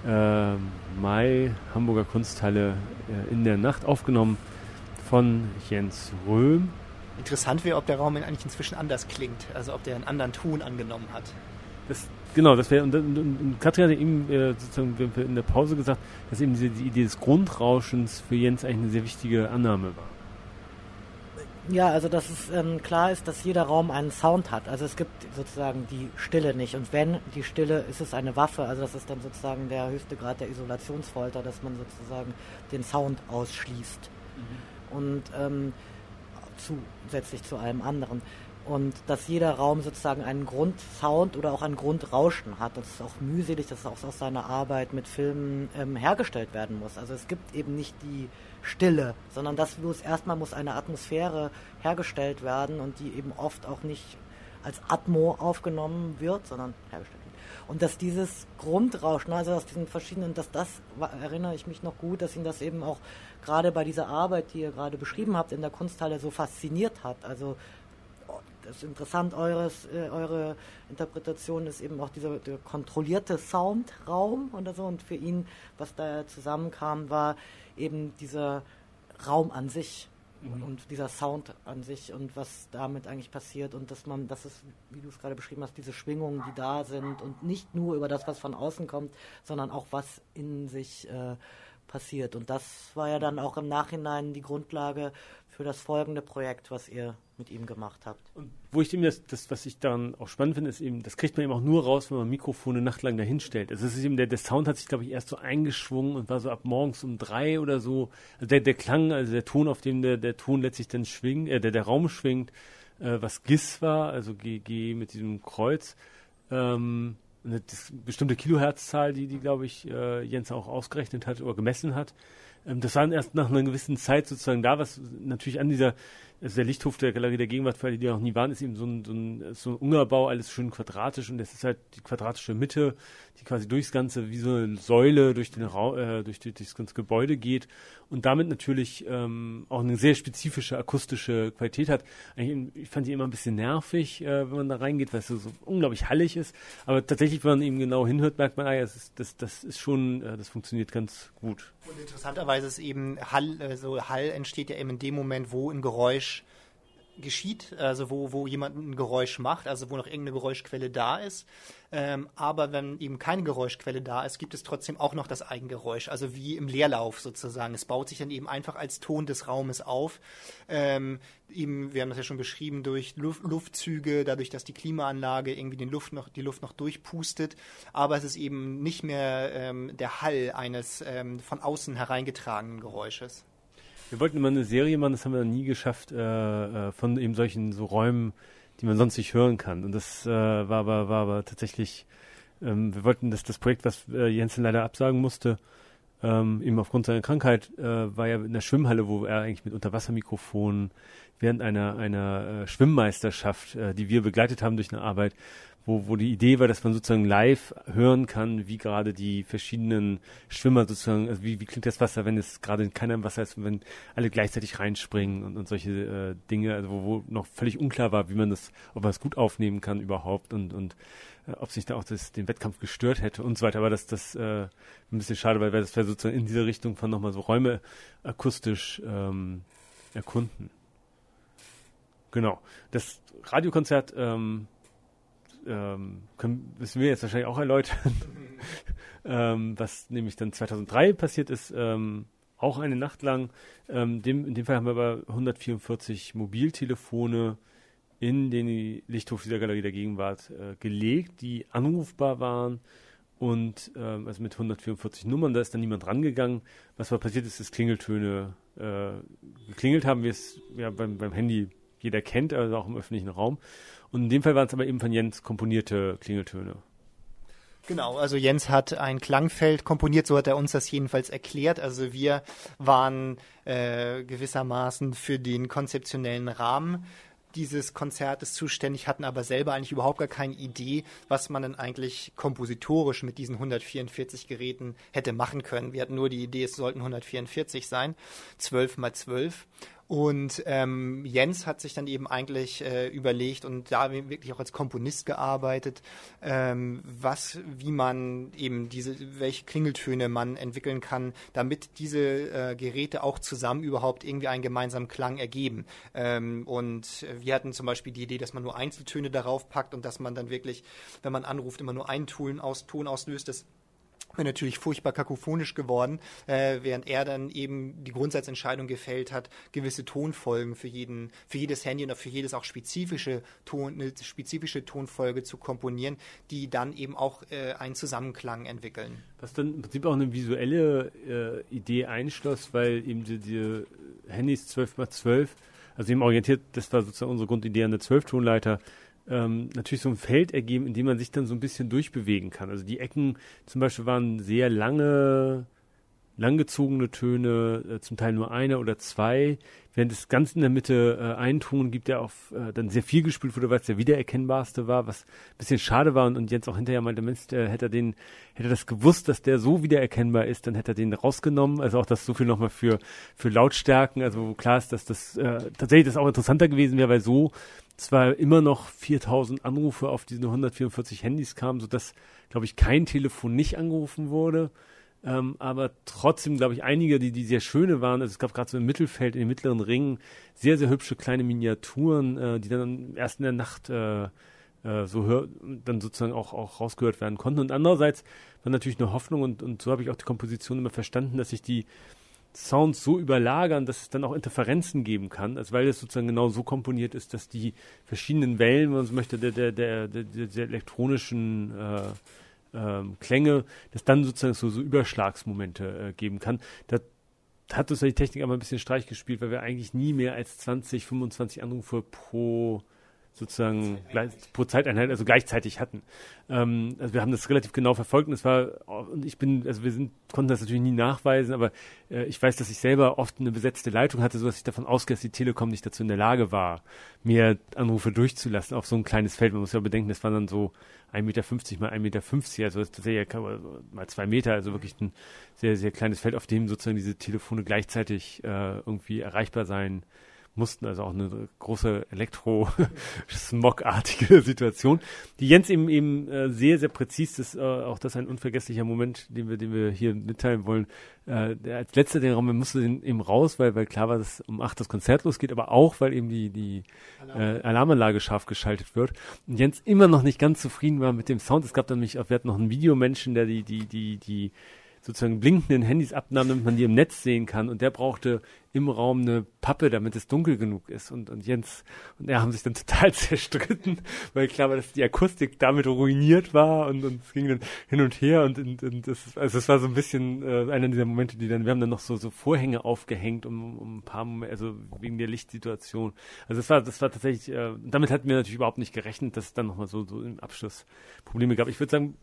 äh, Mai, Hamburger Kunsthalle äh, in der Nacht aufgenommen von Jens Röhm. Interessant wäre, ob der Raum eigentlich inzwischen anders klingt, also ob der einen anderen Ton angenommen hat. Das, genau, das wäre, und, und, und Katrin hatte eben äh, sozusagen in der Pause gesagt, dass eben diese, die Idee des Grundrauschens für Jens eigentlich eine sehr wichtige Annahme war. Ja, also dass es ähm, klar ist, dass jeder Raum einen Sound hat. Also es gibt sozusagen die Stille nicht. Und wenn die Stille, ist es eine Waffe. Also das ist dann sozusagen der höchste Grad der Isolationsfolter, dass man sozusagen den Sound ausschließt. Mhm. Und ähm, zusätzlich zu allem anderen. Und dass jeder Raum sozusagen einen Grundsound oder auch ein Grundrauschen hat. Das ist auch mühselig, dass auch aus seiner Arbeit mit Filmen ähm, hergestellt werden muss. Also es gibt eben nicht die Stille, sondern das muss erstmal muss eine Atmosphäre hergestellt werden und die eben oft auch nicht als Atmo aufgenommen wird, sondern hergestellt wird. Und dass dieses Grundrauschen, also aus diesen verschiedenen, dass das, erinnere ich mich noch gut, dass ihn das eben auch gerade bei dieser Arbeit, die ihr gerade beschrieben habt, in der Kunsthalle so fasziniert hat. Also das ist interessant, eures, äh, eure Interpretation ist eben auch dieser kontrollierte Soundraum oder so. Und für ihn, was da zusammenkam, war eben dieser Raum an sich mhm. und dieser Sound an sich und was damit eigentlich passiert und dass man, das ist, wie du es gerade beschrieben hast, diese Schwingungen, die da sind und nicht nur über das, was von außen kommt, sondern auch was in sich äh, passiert. Und das war ja dann auch im Nachhinein die Grundlage für das folgende Projekt, was ihr mit ihm gemacht habt. Und wo ich eben das, das, was ich daran auch spannend finde, ist eben, das kriegt man eben auch nur raus, wenn man Mikrofone nachtlang dahin stellt. Also es ist eben, der, der Sound hat sich, glaube ich, erst so eingeschwungen und war so ab morgens um drei oder so. Also der, der Klang, also der Ton, auf dem der, der Ton letztlich dann schwingt, äh, der, der Raum schwingt, äh, was GIS war, also GG mit diesem Kreuz, ähm, eine bestimmte Kilohertzzahl, die, die glaube ich, äh, Jens auch ausgerechnet hat oder gemessen hat. Ähm, das war erst nach einer gewissen Zeit sozusagen da, was natürlich an dieser also der Lichthof der Galerie der Gegenwart, für alle, die noch nie waren, ist eben so ein, so ein, so ein Ungerbau, alles schön quadratisch und das ist halt die quadratische Mitte, die quasi durchs Ganze wie so eine Säule durch, den Ra äh, durch, die, durch das ganze Gebäude geht und damit natürlich ähm, auch eine sehr spezifische akustische Qualität hat. Ich fand die immer ein bisschen nervig, äh, wenn man da reingeht, weil es so, so, unglaublich hallig ist, aber tatsächlich, wenn man eben genau hinhört, merkt man, ah das ist, das, das ist schon, äh, das funktioniert ganz gut. Und interessanterweise ist eben Hall, also Hall entsteht ja eben in dem Moment, wo ein Geräusch geschieht, also wo, wo jemand ein Geräusch macht, also wo noch irgendeine Geräuschquelle da ist. Ähm, aber wenn eben keine Geräuschquelle da ist, gibt es trotzdem auch noch das Eigengeräusch, also wie im Leerlauf sozusagen. Es baut sich dann eben einfach als Ton des Raumes auf. Ähm, eben, wir haben das ja schon beschrieben, durch Luft, Luftzüge, dadurch, dass die Klimaanlage irgendwie den Luft noch, die Luft noch durchpustet. Aber es ist eben nicht mehr ähm, der Hall eines ähm, von außen hereingetragenen Geräusches. Wir wollten immer eine Serie machen, das haben wir noch nie geschafft, äh, äh, von eben solchen so Räumen, die man sonst nicht hören kann. Und das äh, war, aber, war aber tatsächlich, ähm, wir wollten das, das Projekt, was äh, Jensen leider absagen musste, ähm, eben aufgrund seiner Krankheit, äh, war ja in der Schwimmhalle, wo er eigentlich mit Unterwassermikrofonen während einer, einer äh, Schwimmmeisterschaft, äh, die wir begleitet haben durch eine Arbeit, wo, wo die Idee war, dass man sozusagen live hören kann, wie gerade die verschiedenen Schwimmer sozusagen, also wie, wie klingt das Wasser, wenn es gerade keiner im Wasser ist wenn alle gleichzeitig reinspringen und, und solche äh, Dinge, also wo, wo noch völlig unklar war, wie man das, ob man es gut aufnehmen kann überhaupt und, und äh, ob sich da auch das, den Wettkampf gestört hätte und so weiter. Aber das, das äh, ein bisschen schade, weil das wäre sozusagen in diese Richtung von nochmal so Räume akustisch ähm, erkunden. Genau. Das Radiokonzert ähm, ähm, können, müssen wir jetzt wahrscheinlich auch erläutern, (laughs) ähm, was nämlich dann 2003 passiert ist, ähm, auch eine Nacht lang. Ähm, dem, in dem Fall haben wir aber 144 Mobiltelefone in den Lichthof dieser Galerie der Gegenwart äh, gelegt, die anrufbar waren und ähm, also mit 144 Nummern, da ist dann niemand rangegangen. Was aber passiert ist, dass Klingeltöne äh, geklingelt haben, wie es ja beim, beim Handy jeder kennt, also auch im öffentlichen Raum. Und in dem Fall waren es aber eben von Jens komponierte Klingeltöne. Genau, also Jens hat ein Klangfeld komponiert, so hat er uns das jedenfalls erklärt. Also wir waren äh, gewissermaßen für den konzeptionellen Rahmen dieses Konzertes zuständig, hatten aber selber eigentlich überhaupt gar keine Idee, was man denn eigentlich kompositorisch mit diesen 144 Geräten hätte machen können. Wir hatten nur die Idee, es sollten 144 sein, 12 mal 12. Und ähm, Jens hat sich dann eben eigentlich äh, überlegt und da wirklich auch als Komponist gearbeitet, ähm, was, wie man eben diese, welche Klingeltöne man entwickeln kann, damit diese äh, Geräte auch zusammen überhaupt irgendwie einen gemeinsamen Klang ergeben. Ähm, und wir hatten zum Beispiel die Idee, dass man nur Einzeltöne darauf packt und dass man dann wirklich, wenn man anruft, immer nur einen Ton, aus, Ton auslöst. Das natürlich furchtbar kakophonisch geworden, äh, während er dann eben die Grundsatzentscheidung gefällt hat, gewisse Tonfolgen für jeden, für jedes Handy oder für jedes auch spezifische Ton, eine spezifische Tonfolge zu komponieren, die dann eben auch äh, einen Zusammenklang entwickeln. Was dann im Prinzip auch eine visuelle äh, Idee einschloss, weil eben die, die Handys 12x12, also eben orientiert, das war sozusagen unsere Grundidee an der 12-Tonleiter, ähm, natürlich so ein Feld ergeben, in dem man sich dann so ein bisschen durchbewegen kann. Also die Ecken zum Beispiel waren sehr lange, langgezogene Töne, äh, zum Teil nur eine oder zwei, während es ganz in der Mitte äh, einen Ton gibt, der auf äh, dann sehr viel gespielt wurde, weil es der wiedererkennbarste war, was ein bisschen schade war und, und Jens auch hinterher meinte, Mensch, äh, hätte er den, hätte er das gewusst, dass der so wiedererkennbar ist, dann hätte er den rausgenommen. Also auch das so viel nochmal für, für Lautstärken, also klar ist, dass das äh, tatsächlich das auch interessanter gewesen wäre, weil so zwar immer noch 4000 Anrufe auf diese 144 Handys kamen, sodass, glaube ich, kein Telefon nicht angerufen wurde. Ähm, aber trotzdem, glaube ich, einige, die, die sehr schöne waren. Also es gab gerade so im Mittelfeld, in den mittleren Ringen, sehr, sehr hübsche kleine Miniaturen, äh, die dann erst in der Nacht äh, äh, so hör, dann sozusagen auch, auch rausgehört werden konnten. Und andererseits war natürlich eine Hoffnung und, und so habe ich auch die Komposition immer verstanden, dass sich die Sounds so überlagern, dass es dann auch Interferenzen geben kann, also weil es sozusagen genau so komponiert ist, dass die verschiedenen Wellen, wenn man so möchte, der, der, der, der, der elektronischen äh, ähm, Klänge, dass dann sozusagen so, so Überschlagsmomente äh, geben kann. Da hat uns die Technik aber ein bisschen Streich gespielt, weil wir eigentlich nie mehr als 20, 25 Anrufe pro sozusagen pro Zeiteinheit, also gleichzeitig hatten. Ähm, also wir haben das relativ genau verfolgt und es war, und ich bin, also wir sind, konnten das natürlich nie nachweisen, aber äh, ich weiß, dass ich selber oft eine besetzte Leitung hatte, sodass ich davon ausgehe, dass die Telekom nicht dazu in der Lage war, mehr Anrufe durchzulassen auf so ein kleines Feld. Man muss ja bedenken, das waren dann so 1,50 Meter mal 1,50 Meter, also das ist ja mal zwei Meter, also wirklich ein sehr, sehr kleines Feld, auf dem sozusagen diese Telefone gleichzeitig äh, irgendwie erreichbar sein mussten, also auch eine große Elektro-Smog-artige (laughs) Situation, die Jens eben eben äh, sehr, sehr präzis ist, äh, auch das ein unvergesslicher Moment, den wir, den wir hier mitteilen wollen. Äh, der, als letzter den Raum, wir mussten eben raus, weil, weil klar war, dass um acht das Konzert losgeht, aber auch, weil eben die, die Alarm. äh, Alarmanlage scharf geschaltet wird. Und Jens immer noch nicht ganz zufrieden war mit dem Sound. Es gab dann nämlich, wir hatten noch einen Videomenschen, der die, die, die, die sozusagen blinkenden Handys abnahm, damit man die im Netz sehen kann. Und der brauchte im Raum eine Pappe, damit es dunkel genug ist. Und, und Jens und er haben sich dann (laughs) total zerstritten, weil klar war, dass die Akustik damit ruiniert war und, und es ging dann hin und her und, und, und das, also es war so ein bisschen äh, einer dieser Momente, die dann, wir haben dann noch so, so Vorhänge aufgehängt, um, um ein paar Momente, also wegen der Lichtsituation. Also das war, das war tatsächlich, äh, damit hatten wir natürlich überhaupt nicht gerechnet, dass es dann nochmal so, so im Abschluss Probleme gab. Ich würde sagen,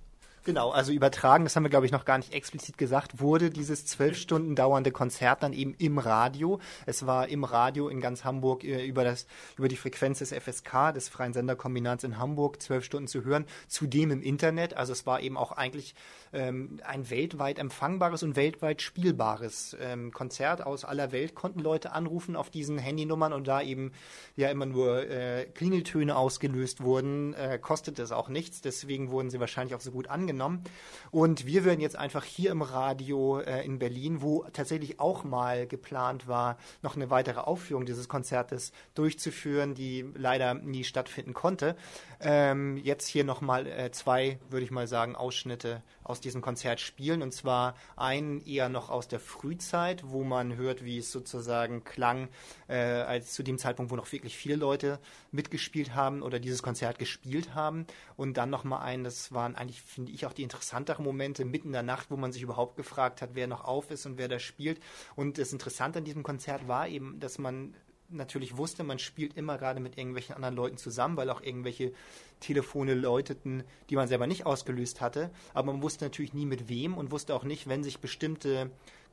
Genau, also übertragen, das haben wir, glaube ich, noch gar nicht explizit gesagt, wurde dieses zwölf Stunden dauernde Konzert dann eben im Radio. Es war im Radio in ganz Hamburg äh, über, das, über die Frequenz des FSK, des Freien Senderkombinats in Hamburg, zwölf Stunden zu hören. Zudem im Internet. Also es war eben auch eigentlich ähm, ein weltweit empfangbares und weltweit spielbares ähm, Konzert. Aus aller Welt konnten Leute anrufen auf diesen Handynummern und da eben ja immer nur äh, Klingeltöne ausgelöst wurden, äh, kostete es auch nichts. Deswegen wurden sie wahrscheinlich auch so gut angenommen genommen. Und wir werden jetzt einfach hier im Radio äh, in Berlin, wo tatsächlich auch mal geplant war, noch eine weitere Aufführung dieses Konzertes durchzuführen, die leider nie stattfinden konnte, ähm, jetzt hier nochmal äh, zwei, würde ich mal sagen, Ausschnitte aus diesem Konzert spielen. Und zwar einen eher noch aus der Frühzeit, wo man hört, wie es sozusagen klang, äh, als zu dem Zeitpunkt, wo noch wirklich viele Leute mitgespielt haben oder dieses Konzert gespielt haben. Und dann nochmal einen, das waren eigentlich, finde ich, auch die interessanteren Momente mitten in der Nacht, wo man sich überhaupt gefragt hat, wer noch auf ist und wer da spielt. Und das Interessante an diesem Konzert war eben, dass man natürlich wusste, man spielt immer gerade mit irgendwelchen anderen Leuten zusammen, weil auch irgendwelche Telefone läuteten, die man selber nicht ausgelöst hatte. Aber man wusste natürlich nie mit wem und wusste auch nicht, wenn sich bestimmte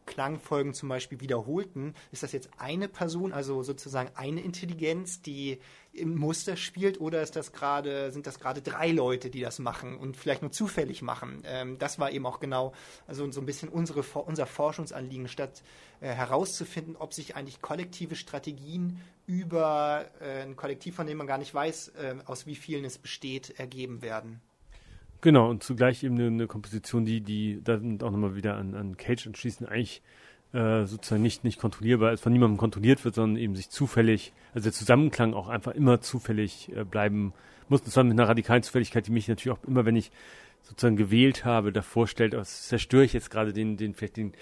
Klangfolgen zum Beispiel wiederholten, ist das jetzt eine Person, also sozusagen eine Intelligenz, die im Muster spielt, oder ist das gerade, sind das gerade drei Leute, die das machen und vielleicht nur zufällig machen? Ähm, das war eben auch genau, also so ein bisschen unsere, unser Forschungsanliegen, statt äh, herauszufinden, ob sich eigentlich kollektive Strategien über äh, ein Kollektiv, von dem man gar nicht weiß, äh, aus wie vielen es besteht, ergeben werden. Genau, und zugleich eben eine, eine Komposition, die, die da auch nochmal wieder an, an Cage anschließen, eigentlich äh, sozusagen nicht, nicht kontrollierbar ist, von niemandem kontrolliert wird, sondern eben sich zufällig, also der Zusammenklang auch einfach immer zufällig äh, bleiben muss. Und zwar mit einer radikalen Zufälligkeit, die mich natürlich auch immer, wenn ich sozusagen gewählt habe, davor stellt, aus zerstöre ich jetzt gerade den, den, vielleicht den,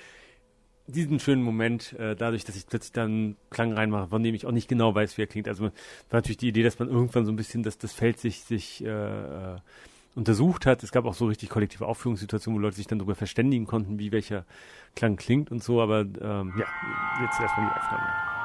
diesen schönen Moment, äh, dadurch, dass ich plötzlich dann Klang reinmache, von dem ich auch nicht genau weiß, wie er klingt. Also war natürlich die Idee, dass man irgendwann so ein bisschen, dass das Feld sich, sich äh, äh untersucht hat. Es gab auch so richtig kollektive Aufführungssituationen, wo Leute sich dann darüber verständigen konnten, wie welcher Klang klingt und so. Aber ähm, ja, jetzt erstmal die Aufnahme.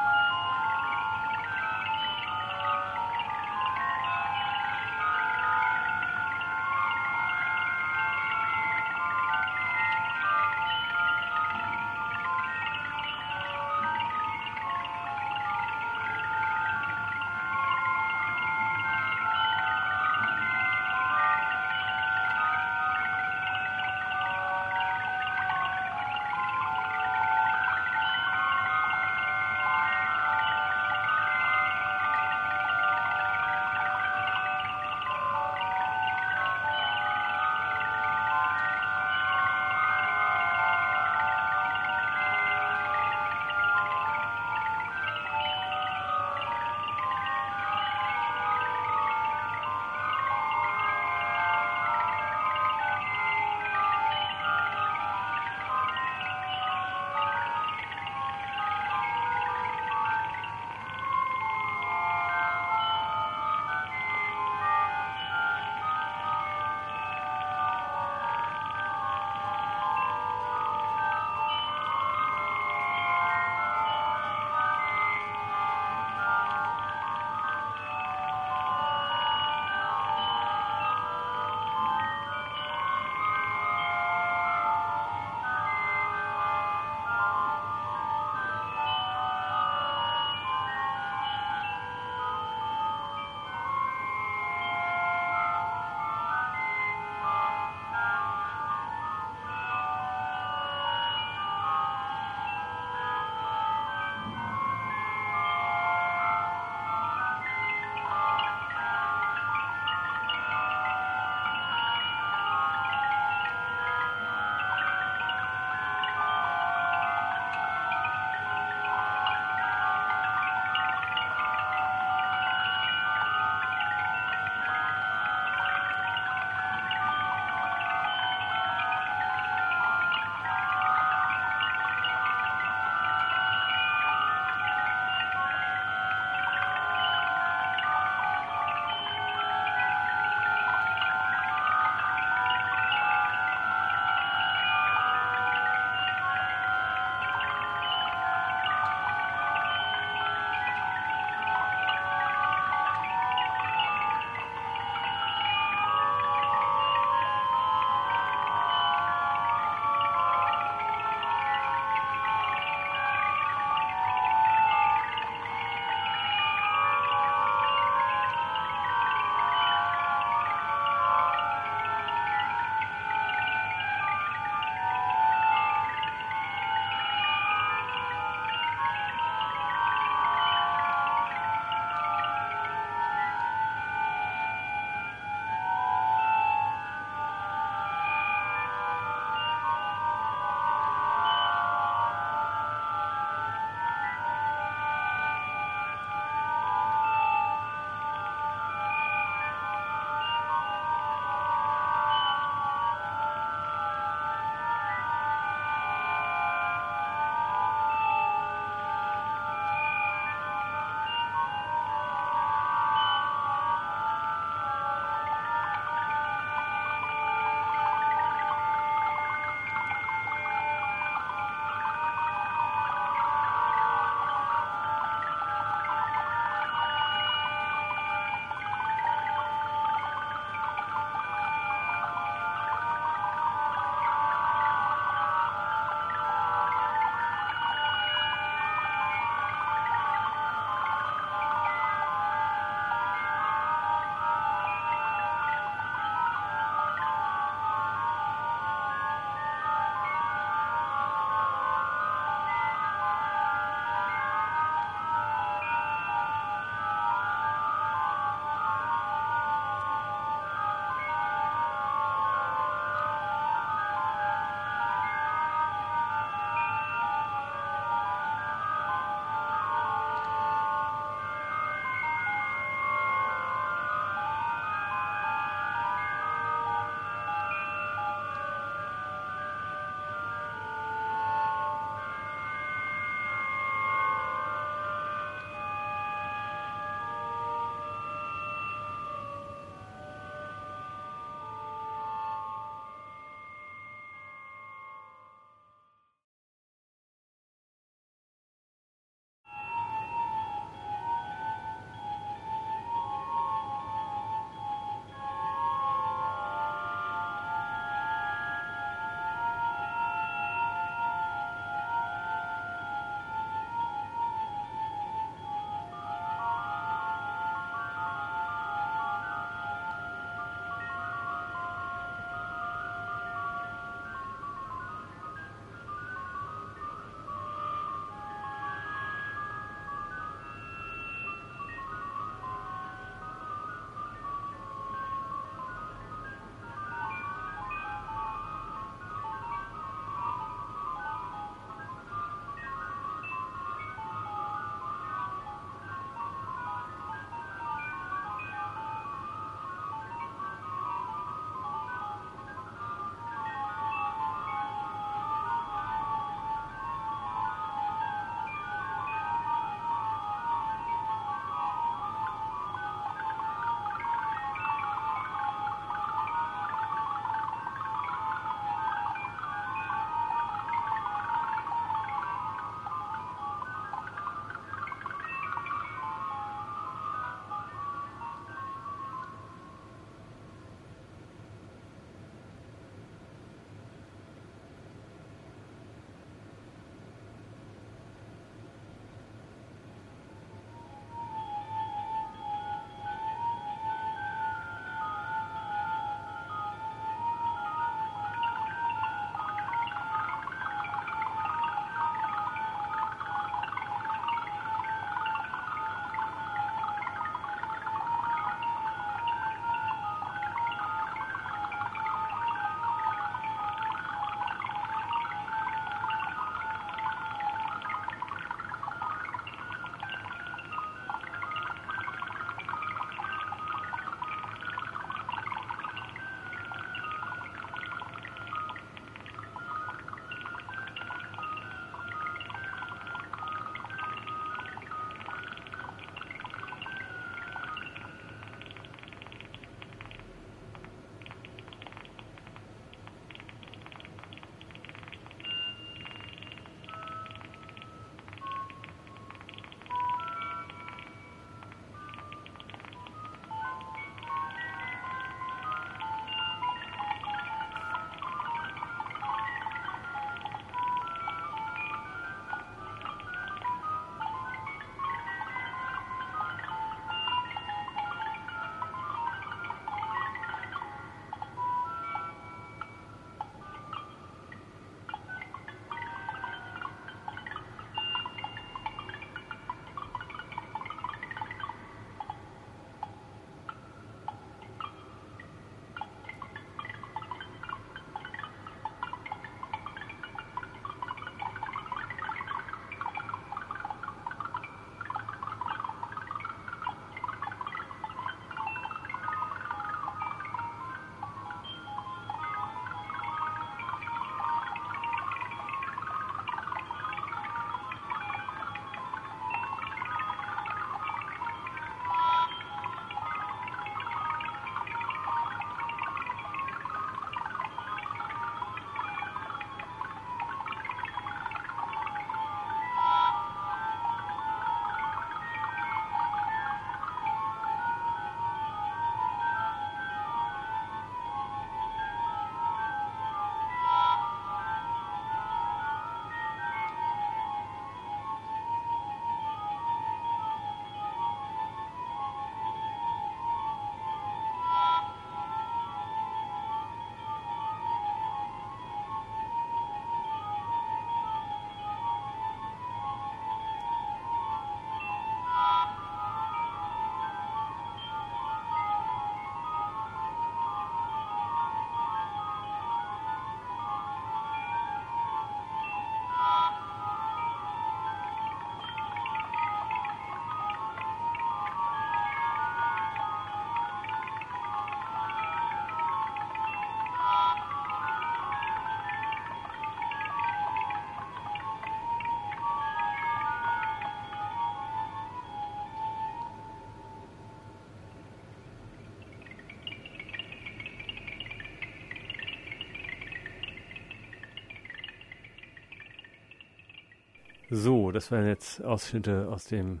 So, das waren jetzt Ausschnitte aus dem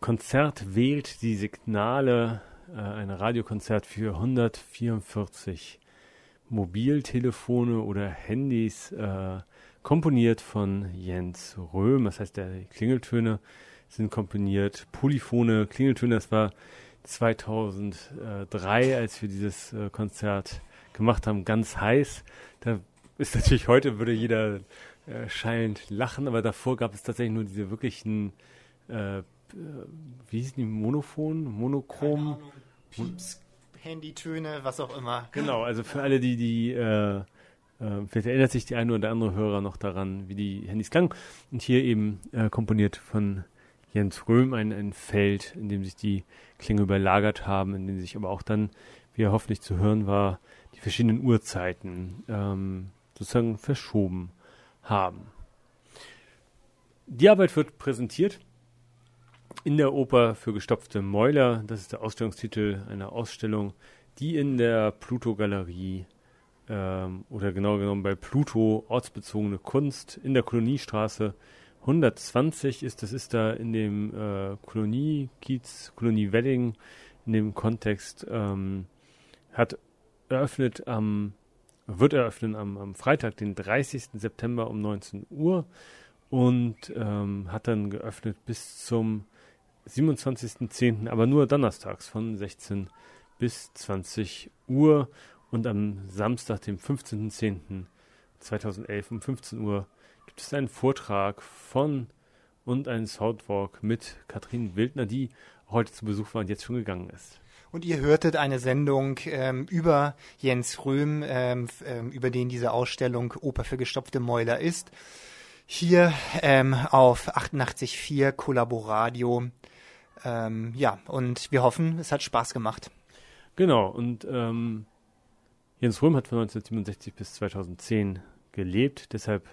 Konzert Wählt die Signale, äh, ein Radiokonzert für 144 Mobiltelefone oder Handys, äh, komponiert von Jens Röhm. Das heißt, der Klingeltöne sind komponiert, polyphone Klingeltöne. Das war 2003, als wir dieses äh, Konzert gemacht haben, ganz heiß. Da ist natürlich heute, würde jeder äh, schallend lachen, aber davor gab es tatsächlich nur diese wirklichen, äh, äh, wie hießen die, Monophon, Monochrom? Pieps, Handytöne, was auch immer. Genau, also für alle, die, die, äh, äh, vielleicht erinnert sich die eine oder andere Hörer noch daran, wie die Handys klangen. Und hier eben äh, komponiert von Jens Röhm ein, ein Feld, in dem sich die Klänge überlagert haben, in dem sich aber auch dann, wie er hoffentlich zu hören war, die verschiedenen Uhrzeiten ähm, sozusagen verschoben haben. Die Arbeit wird präsentiert in der Oper für gestopfte Mäuler. Das ist der Ausstellungstitel einer Ausstellung, die in der Pluto-Galerie ähm, oder genau genommen bei Pluto ortsbezogene Kunst in der Koloniestraße 120 ist. Das ist da in dem äh, Kolonie-Kiez, Kolonie-Wedding, in dem Kontext, ähm, hat eröffnet am wird eröffnen am, am Freitag, den 30. September um 19 Uhr und ähm, hat dann geöffnet bis zum 27.10., aber nur donnerstags von 16 bis 20 Uhr und am Samstag, dem 15.10.2011 um 15 Uhr gibt es einen Vortrag von und einen Soundwalk mit Katrin Wildner, die heute zu Besuch war und jetzt schon gegangen ist. Und ihr hörtet eine Sendung ähm, über Jens Röhm, ähm, ähm, über den diese Ausstellung Oper für gestopfte Mäuler ist. Hier ähm, auf 88.4 Collaboradio. Ähm, ja, und wir hoffen, es hat Spaß gemacht. Genau, und ähm, Jens Röhm hat von 1967 bis 2010 gelebt, deshalb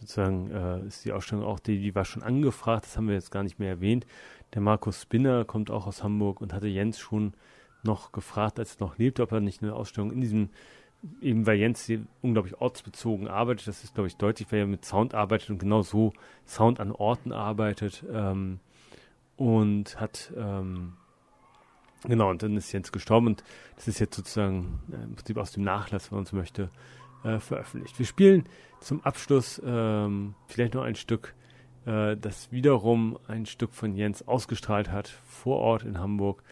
sozusagen äh, ist die Ausstellung auch, die, die war schon angefragt, das haben wir jetzt gar nicht mehr erwähnt. Der Markus Spinner kommt auch aus Hamburg und hatte Jens schon noch gefragt, als er noch lebte, ob er nicht eine Ausstellung in diesem, eben weil Jens hier unglaublich ortsbezogen arbeitet, das ist, glaube ich, deutlich, weil er mit Sound arbeitet und genau so Sound an Orten arbeitet ähm, und hat, ähm, genau, und dann ist Jens gestorben und das ist jetzt sozusagen äh, im Prinzip aus dem Nachlass, wenn man so möchte, äh, veröffentlicht. Wir spielen zum Abschluss ähm, vielleicht noch ein Stück, äh, das wiederum ein Stück von Jens ausgestrahlt hat, vor Ort in Hamburg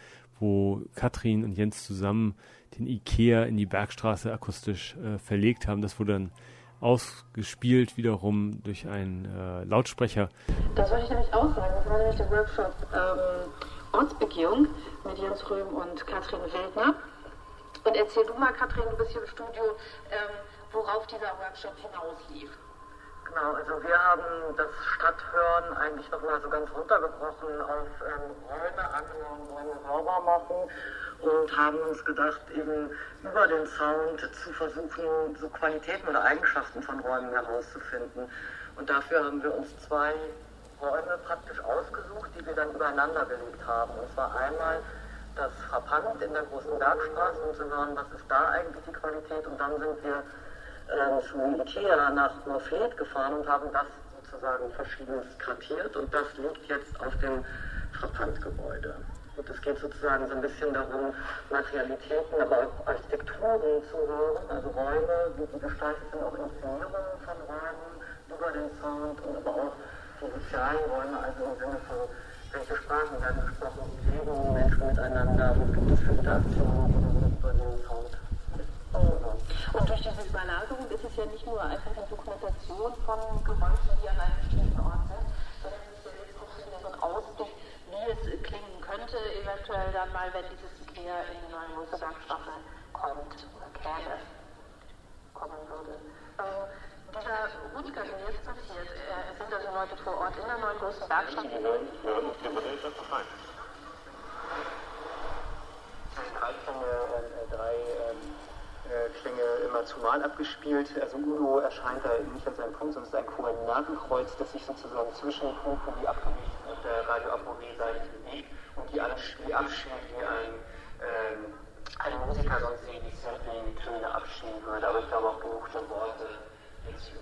wo Katrin und Jens zusammen den Ikea in die Bergstraße akustisch äh, verlegt haben. Das wurde dann ausgespielt wiederum durch einen äh, Lautsprecher. Das wollte ich nämlich auch sagen. Das war nämlich der Workshop ähm, Ortsbegehung mit Jens Röhm und Katrin Wildner. Und erzähl du mal, Katrin, bist hier im Studio, ähm, worauf dieser Workshop hinauslief. Genau, also wir haben das Stadthören eigentlich nochmal so ganz runtergebrochen auf ähm, Räume anhören, Räume sauber machen und haben uns gedacht, eben über den Sound zu versuchen, so Qualitäten oder Eigenschaften von Räumen herauszufinden. Und dafür haben wir uns zwei Räume praktisch ausgesucht, die wir dann übereinander gelegt haben. Und zwar einmal das Frappant in der großen Bergstraße, um zu hören, was ist da eigentlich die Qualität. Und dann sind wir äh, zum Ikea nach Morflet gefahren und haben das sozusagen verschiedenes kartiert und das liegt jetzt auf dem Frappant-Gebäude. Und es geht sozusagen so ein bisschen darum, Materialitäten, aber auch Architekturen zu hören, also Räume, wie die gestaltet sind, auch Inszenierungen von Räumen über den Sound und aber auch die sozialen Räume, also im Sinne von, welche Sprachen werden gesprochen, wie leben Menschen miteinander, was gibt es für Interaktionen über den Sound. Und durch diese Überlagerung ist es ja nicht nur einfach eine Dokumentation von Geräuschen, die an einem bestimmten Ort sind, sondern es ist ja jetzt auch wieder so ein Ausblick, wie es klingen könnte, eventuell dann mal, wenn dieses Ikea in die neue Musterwerkstatt kommt oder käme, kommen würde. Ähm, dieser Rundgang, der jetzt passiert, äh, sind also Leute vor Ort in der neuen großen Werkstatt? Halt von äh, drei ähm, Klänge immer zumal abgespielt. Also Uno erscheint da nicht als ein Punkt, sondern es ist ein Koordinatenkreuz, das sich sozusagen zwischen Kuchen wie abgelegt und der Radio Seite bewegt und die, die abspielt wie ein, ähm, ein Musiker sonst die die Töne abspielen würde. Aber ich glaube auch genug der Worte jetzt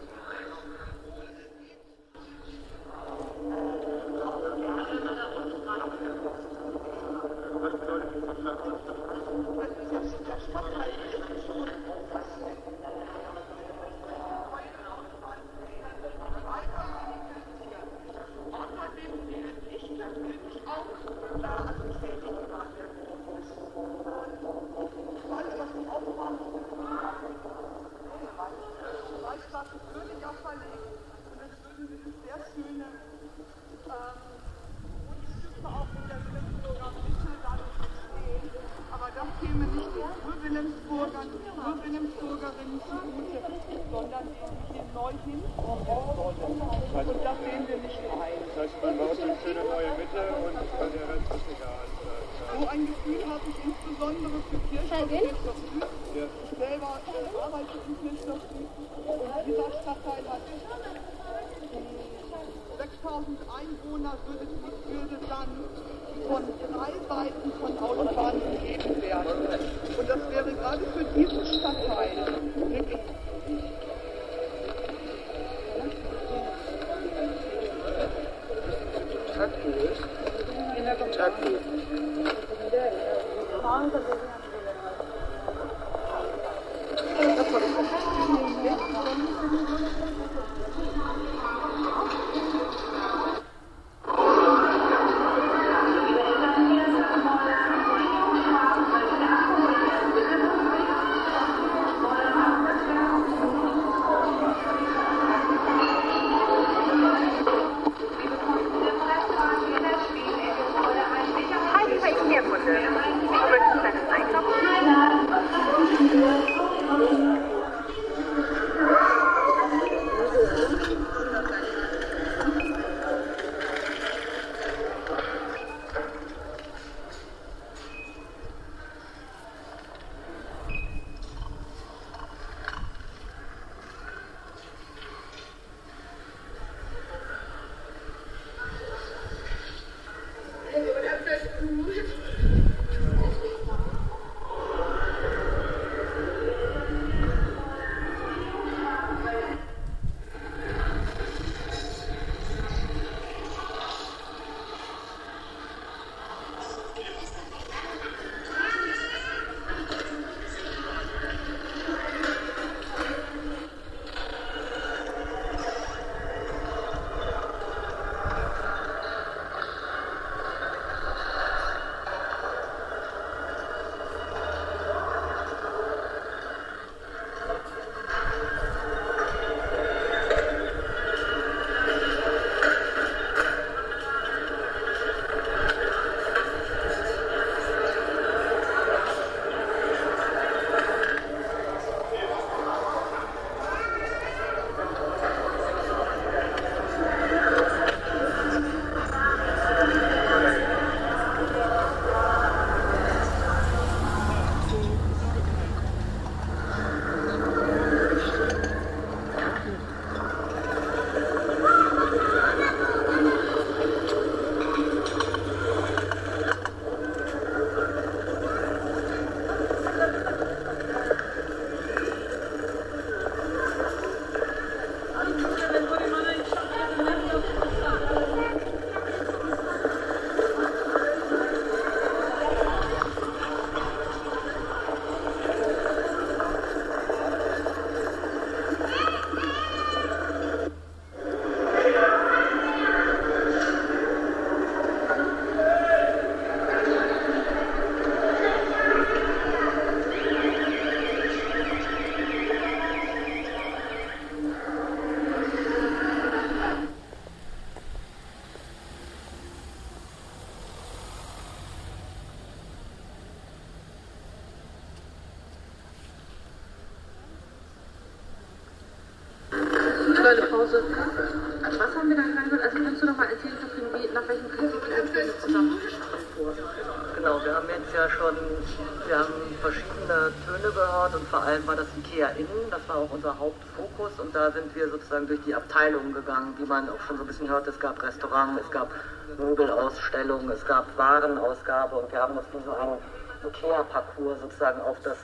auch schon so ein bisschen hört. Es gab Restaurant, es gab Möbelausstellung, es gab Warenausgabe und wir haben das wie so einen IKEA-Parcours sozusagen auf das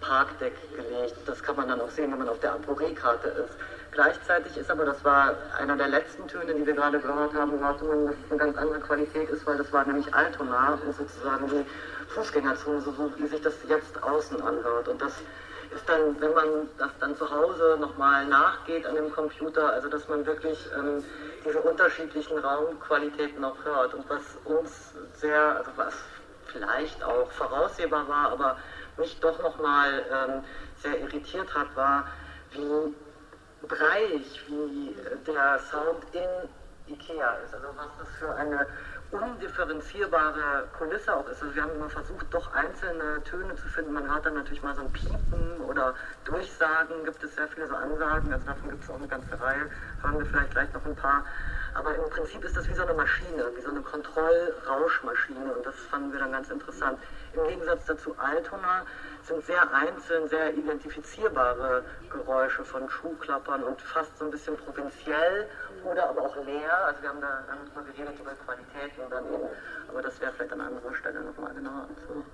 Parkdeck gelegt. Das kann man dann auch sehen, wenn man auf der Aporie-Karte ist. Gleichzeitig ist aber, das war einer der letzten Töne, die wir gerade gehört haben, hörte man, dass es eine ganz andere Qualität ist, weil das war nämlich Altona und sozusagen die Fußgängerzone, so wie sich das jetzt außen anhört. Und das ist dann, wenn man das dann zu Hause nochmal nachgeht an dem Computer, also dass man wirklich ähm, diese unterschiedlichen Raumqualitäten auch hört. Und was uns sehr, also was vielleicht auch voraussehbar war, aber mich doch nochmal ähm, sehr irritiert hat, war, wie breich, wie der Sound in Ikea ist. Also was das für eine undifferenzierbare Kulisse auch ist. Also wir haben immer versucht, doch einzelne Töne zu finden. Man hört dann natürlich mal so ein Piepen oder Durchsagen, gibt es sehr viele so Ansagen, also davon gibt es auch eine ganze Reihe. Hören wir vielleicht gleich noch ein paar. Aber im Prinzip ist das wie so eine Maschine, wie so eine Kontrollrauschmaschine und das fanden wir dann ganz interessant. Im Gegensatz dazu Altona sind sehr einzeln, sehr identifizierbare Geräusche von Schuhklappern und fast so ein bisschen provinziell oder aber auch leer. Also wir haben da haben uns mal geredet über Qualitäten dann eben, aber das wäre vielleicht an anderer Stelle nochmal genauer anzu,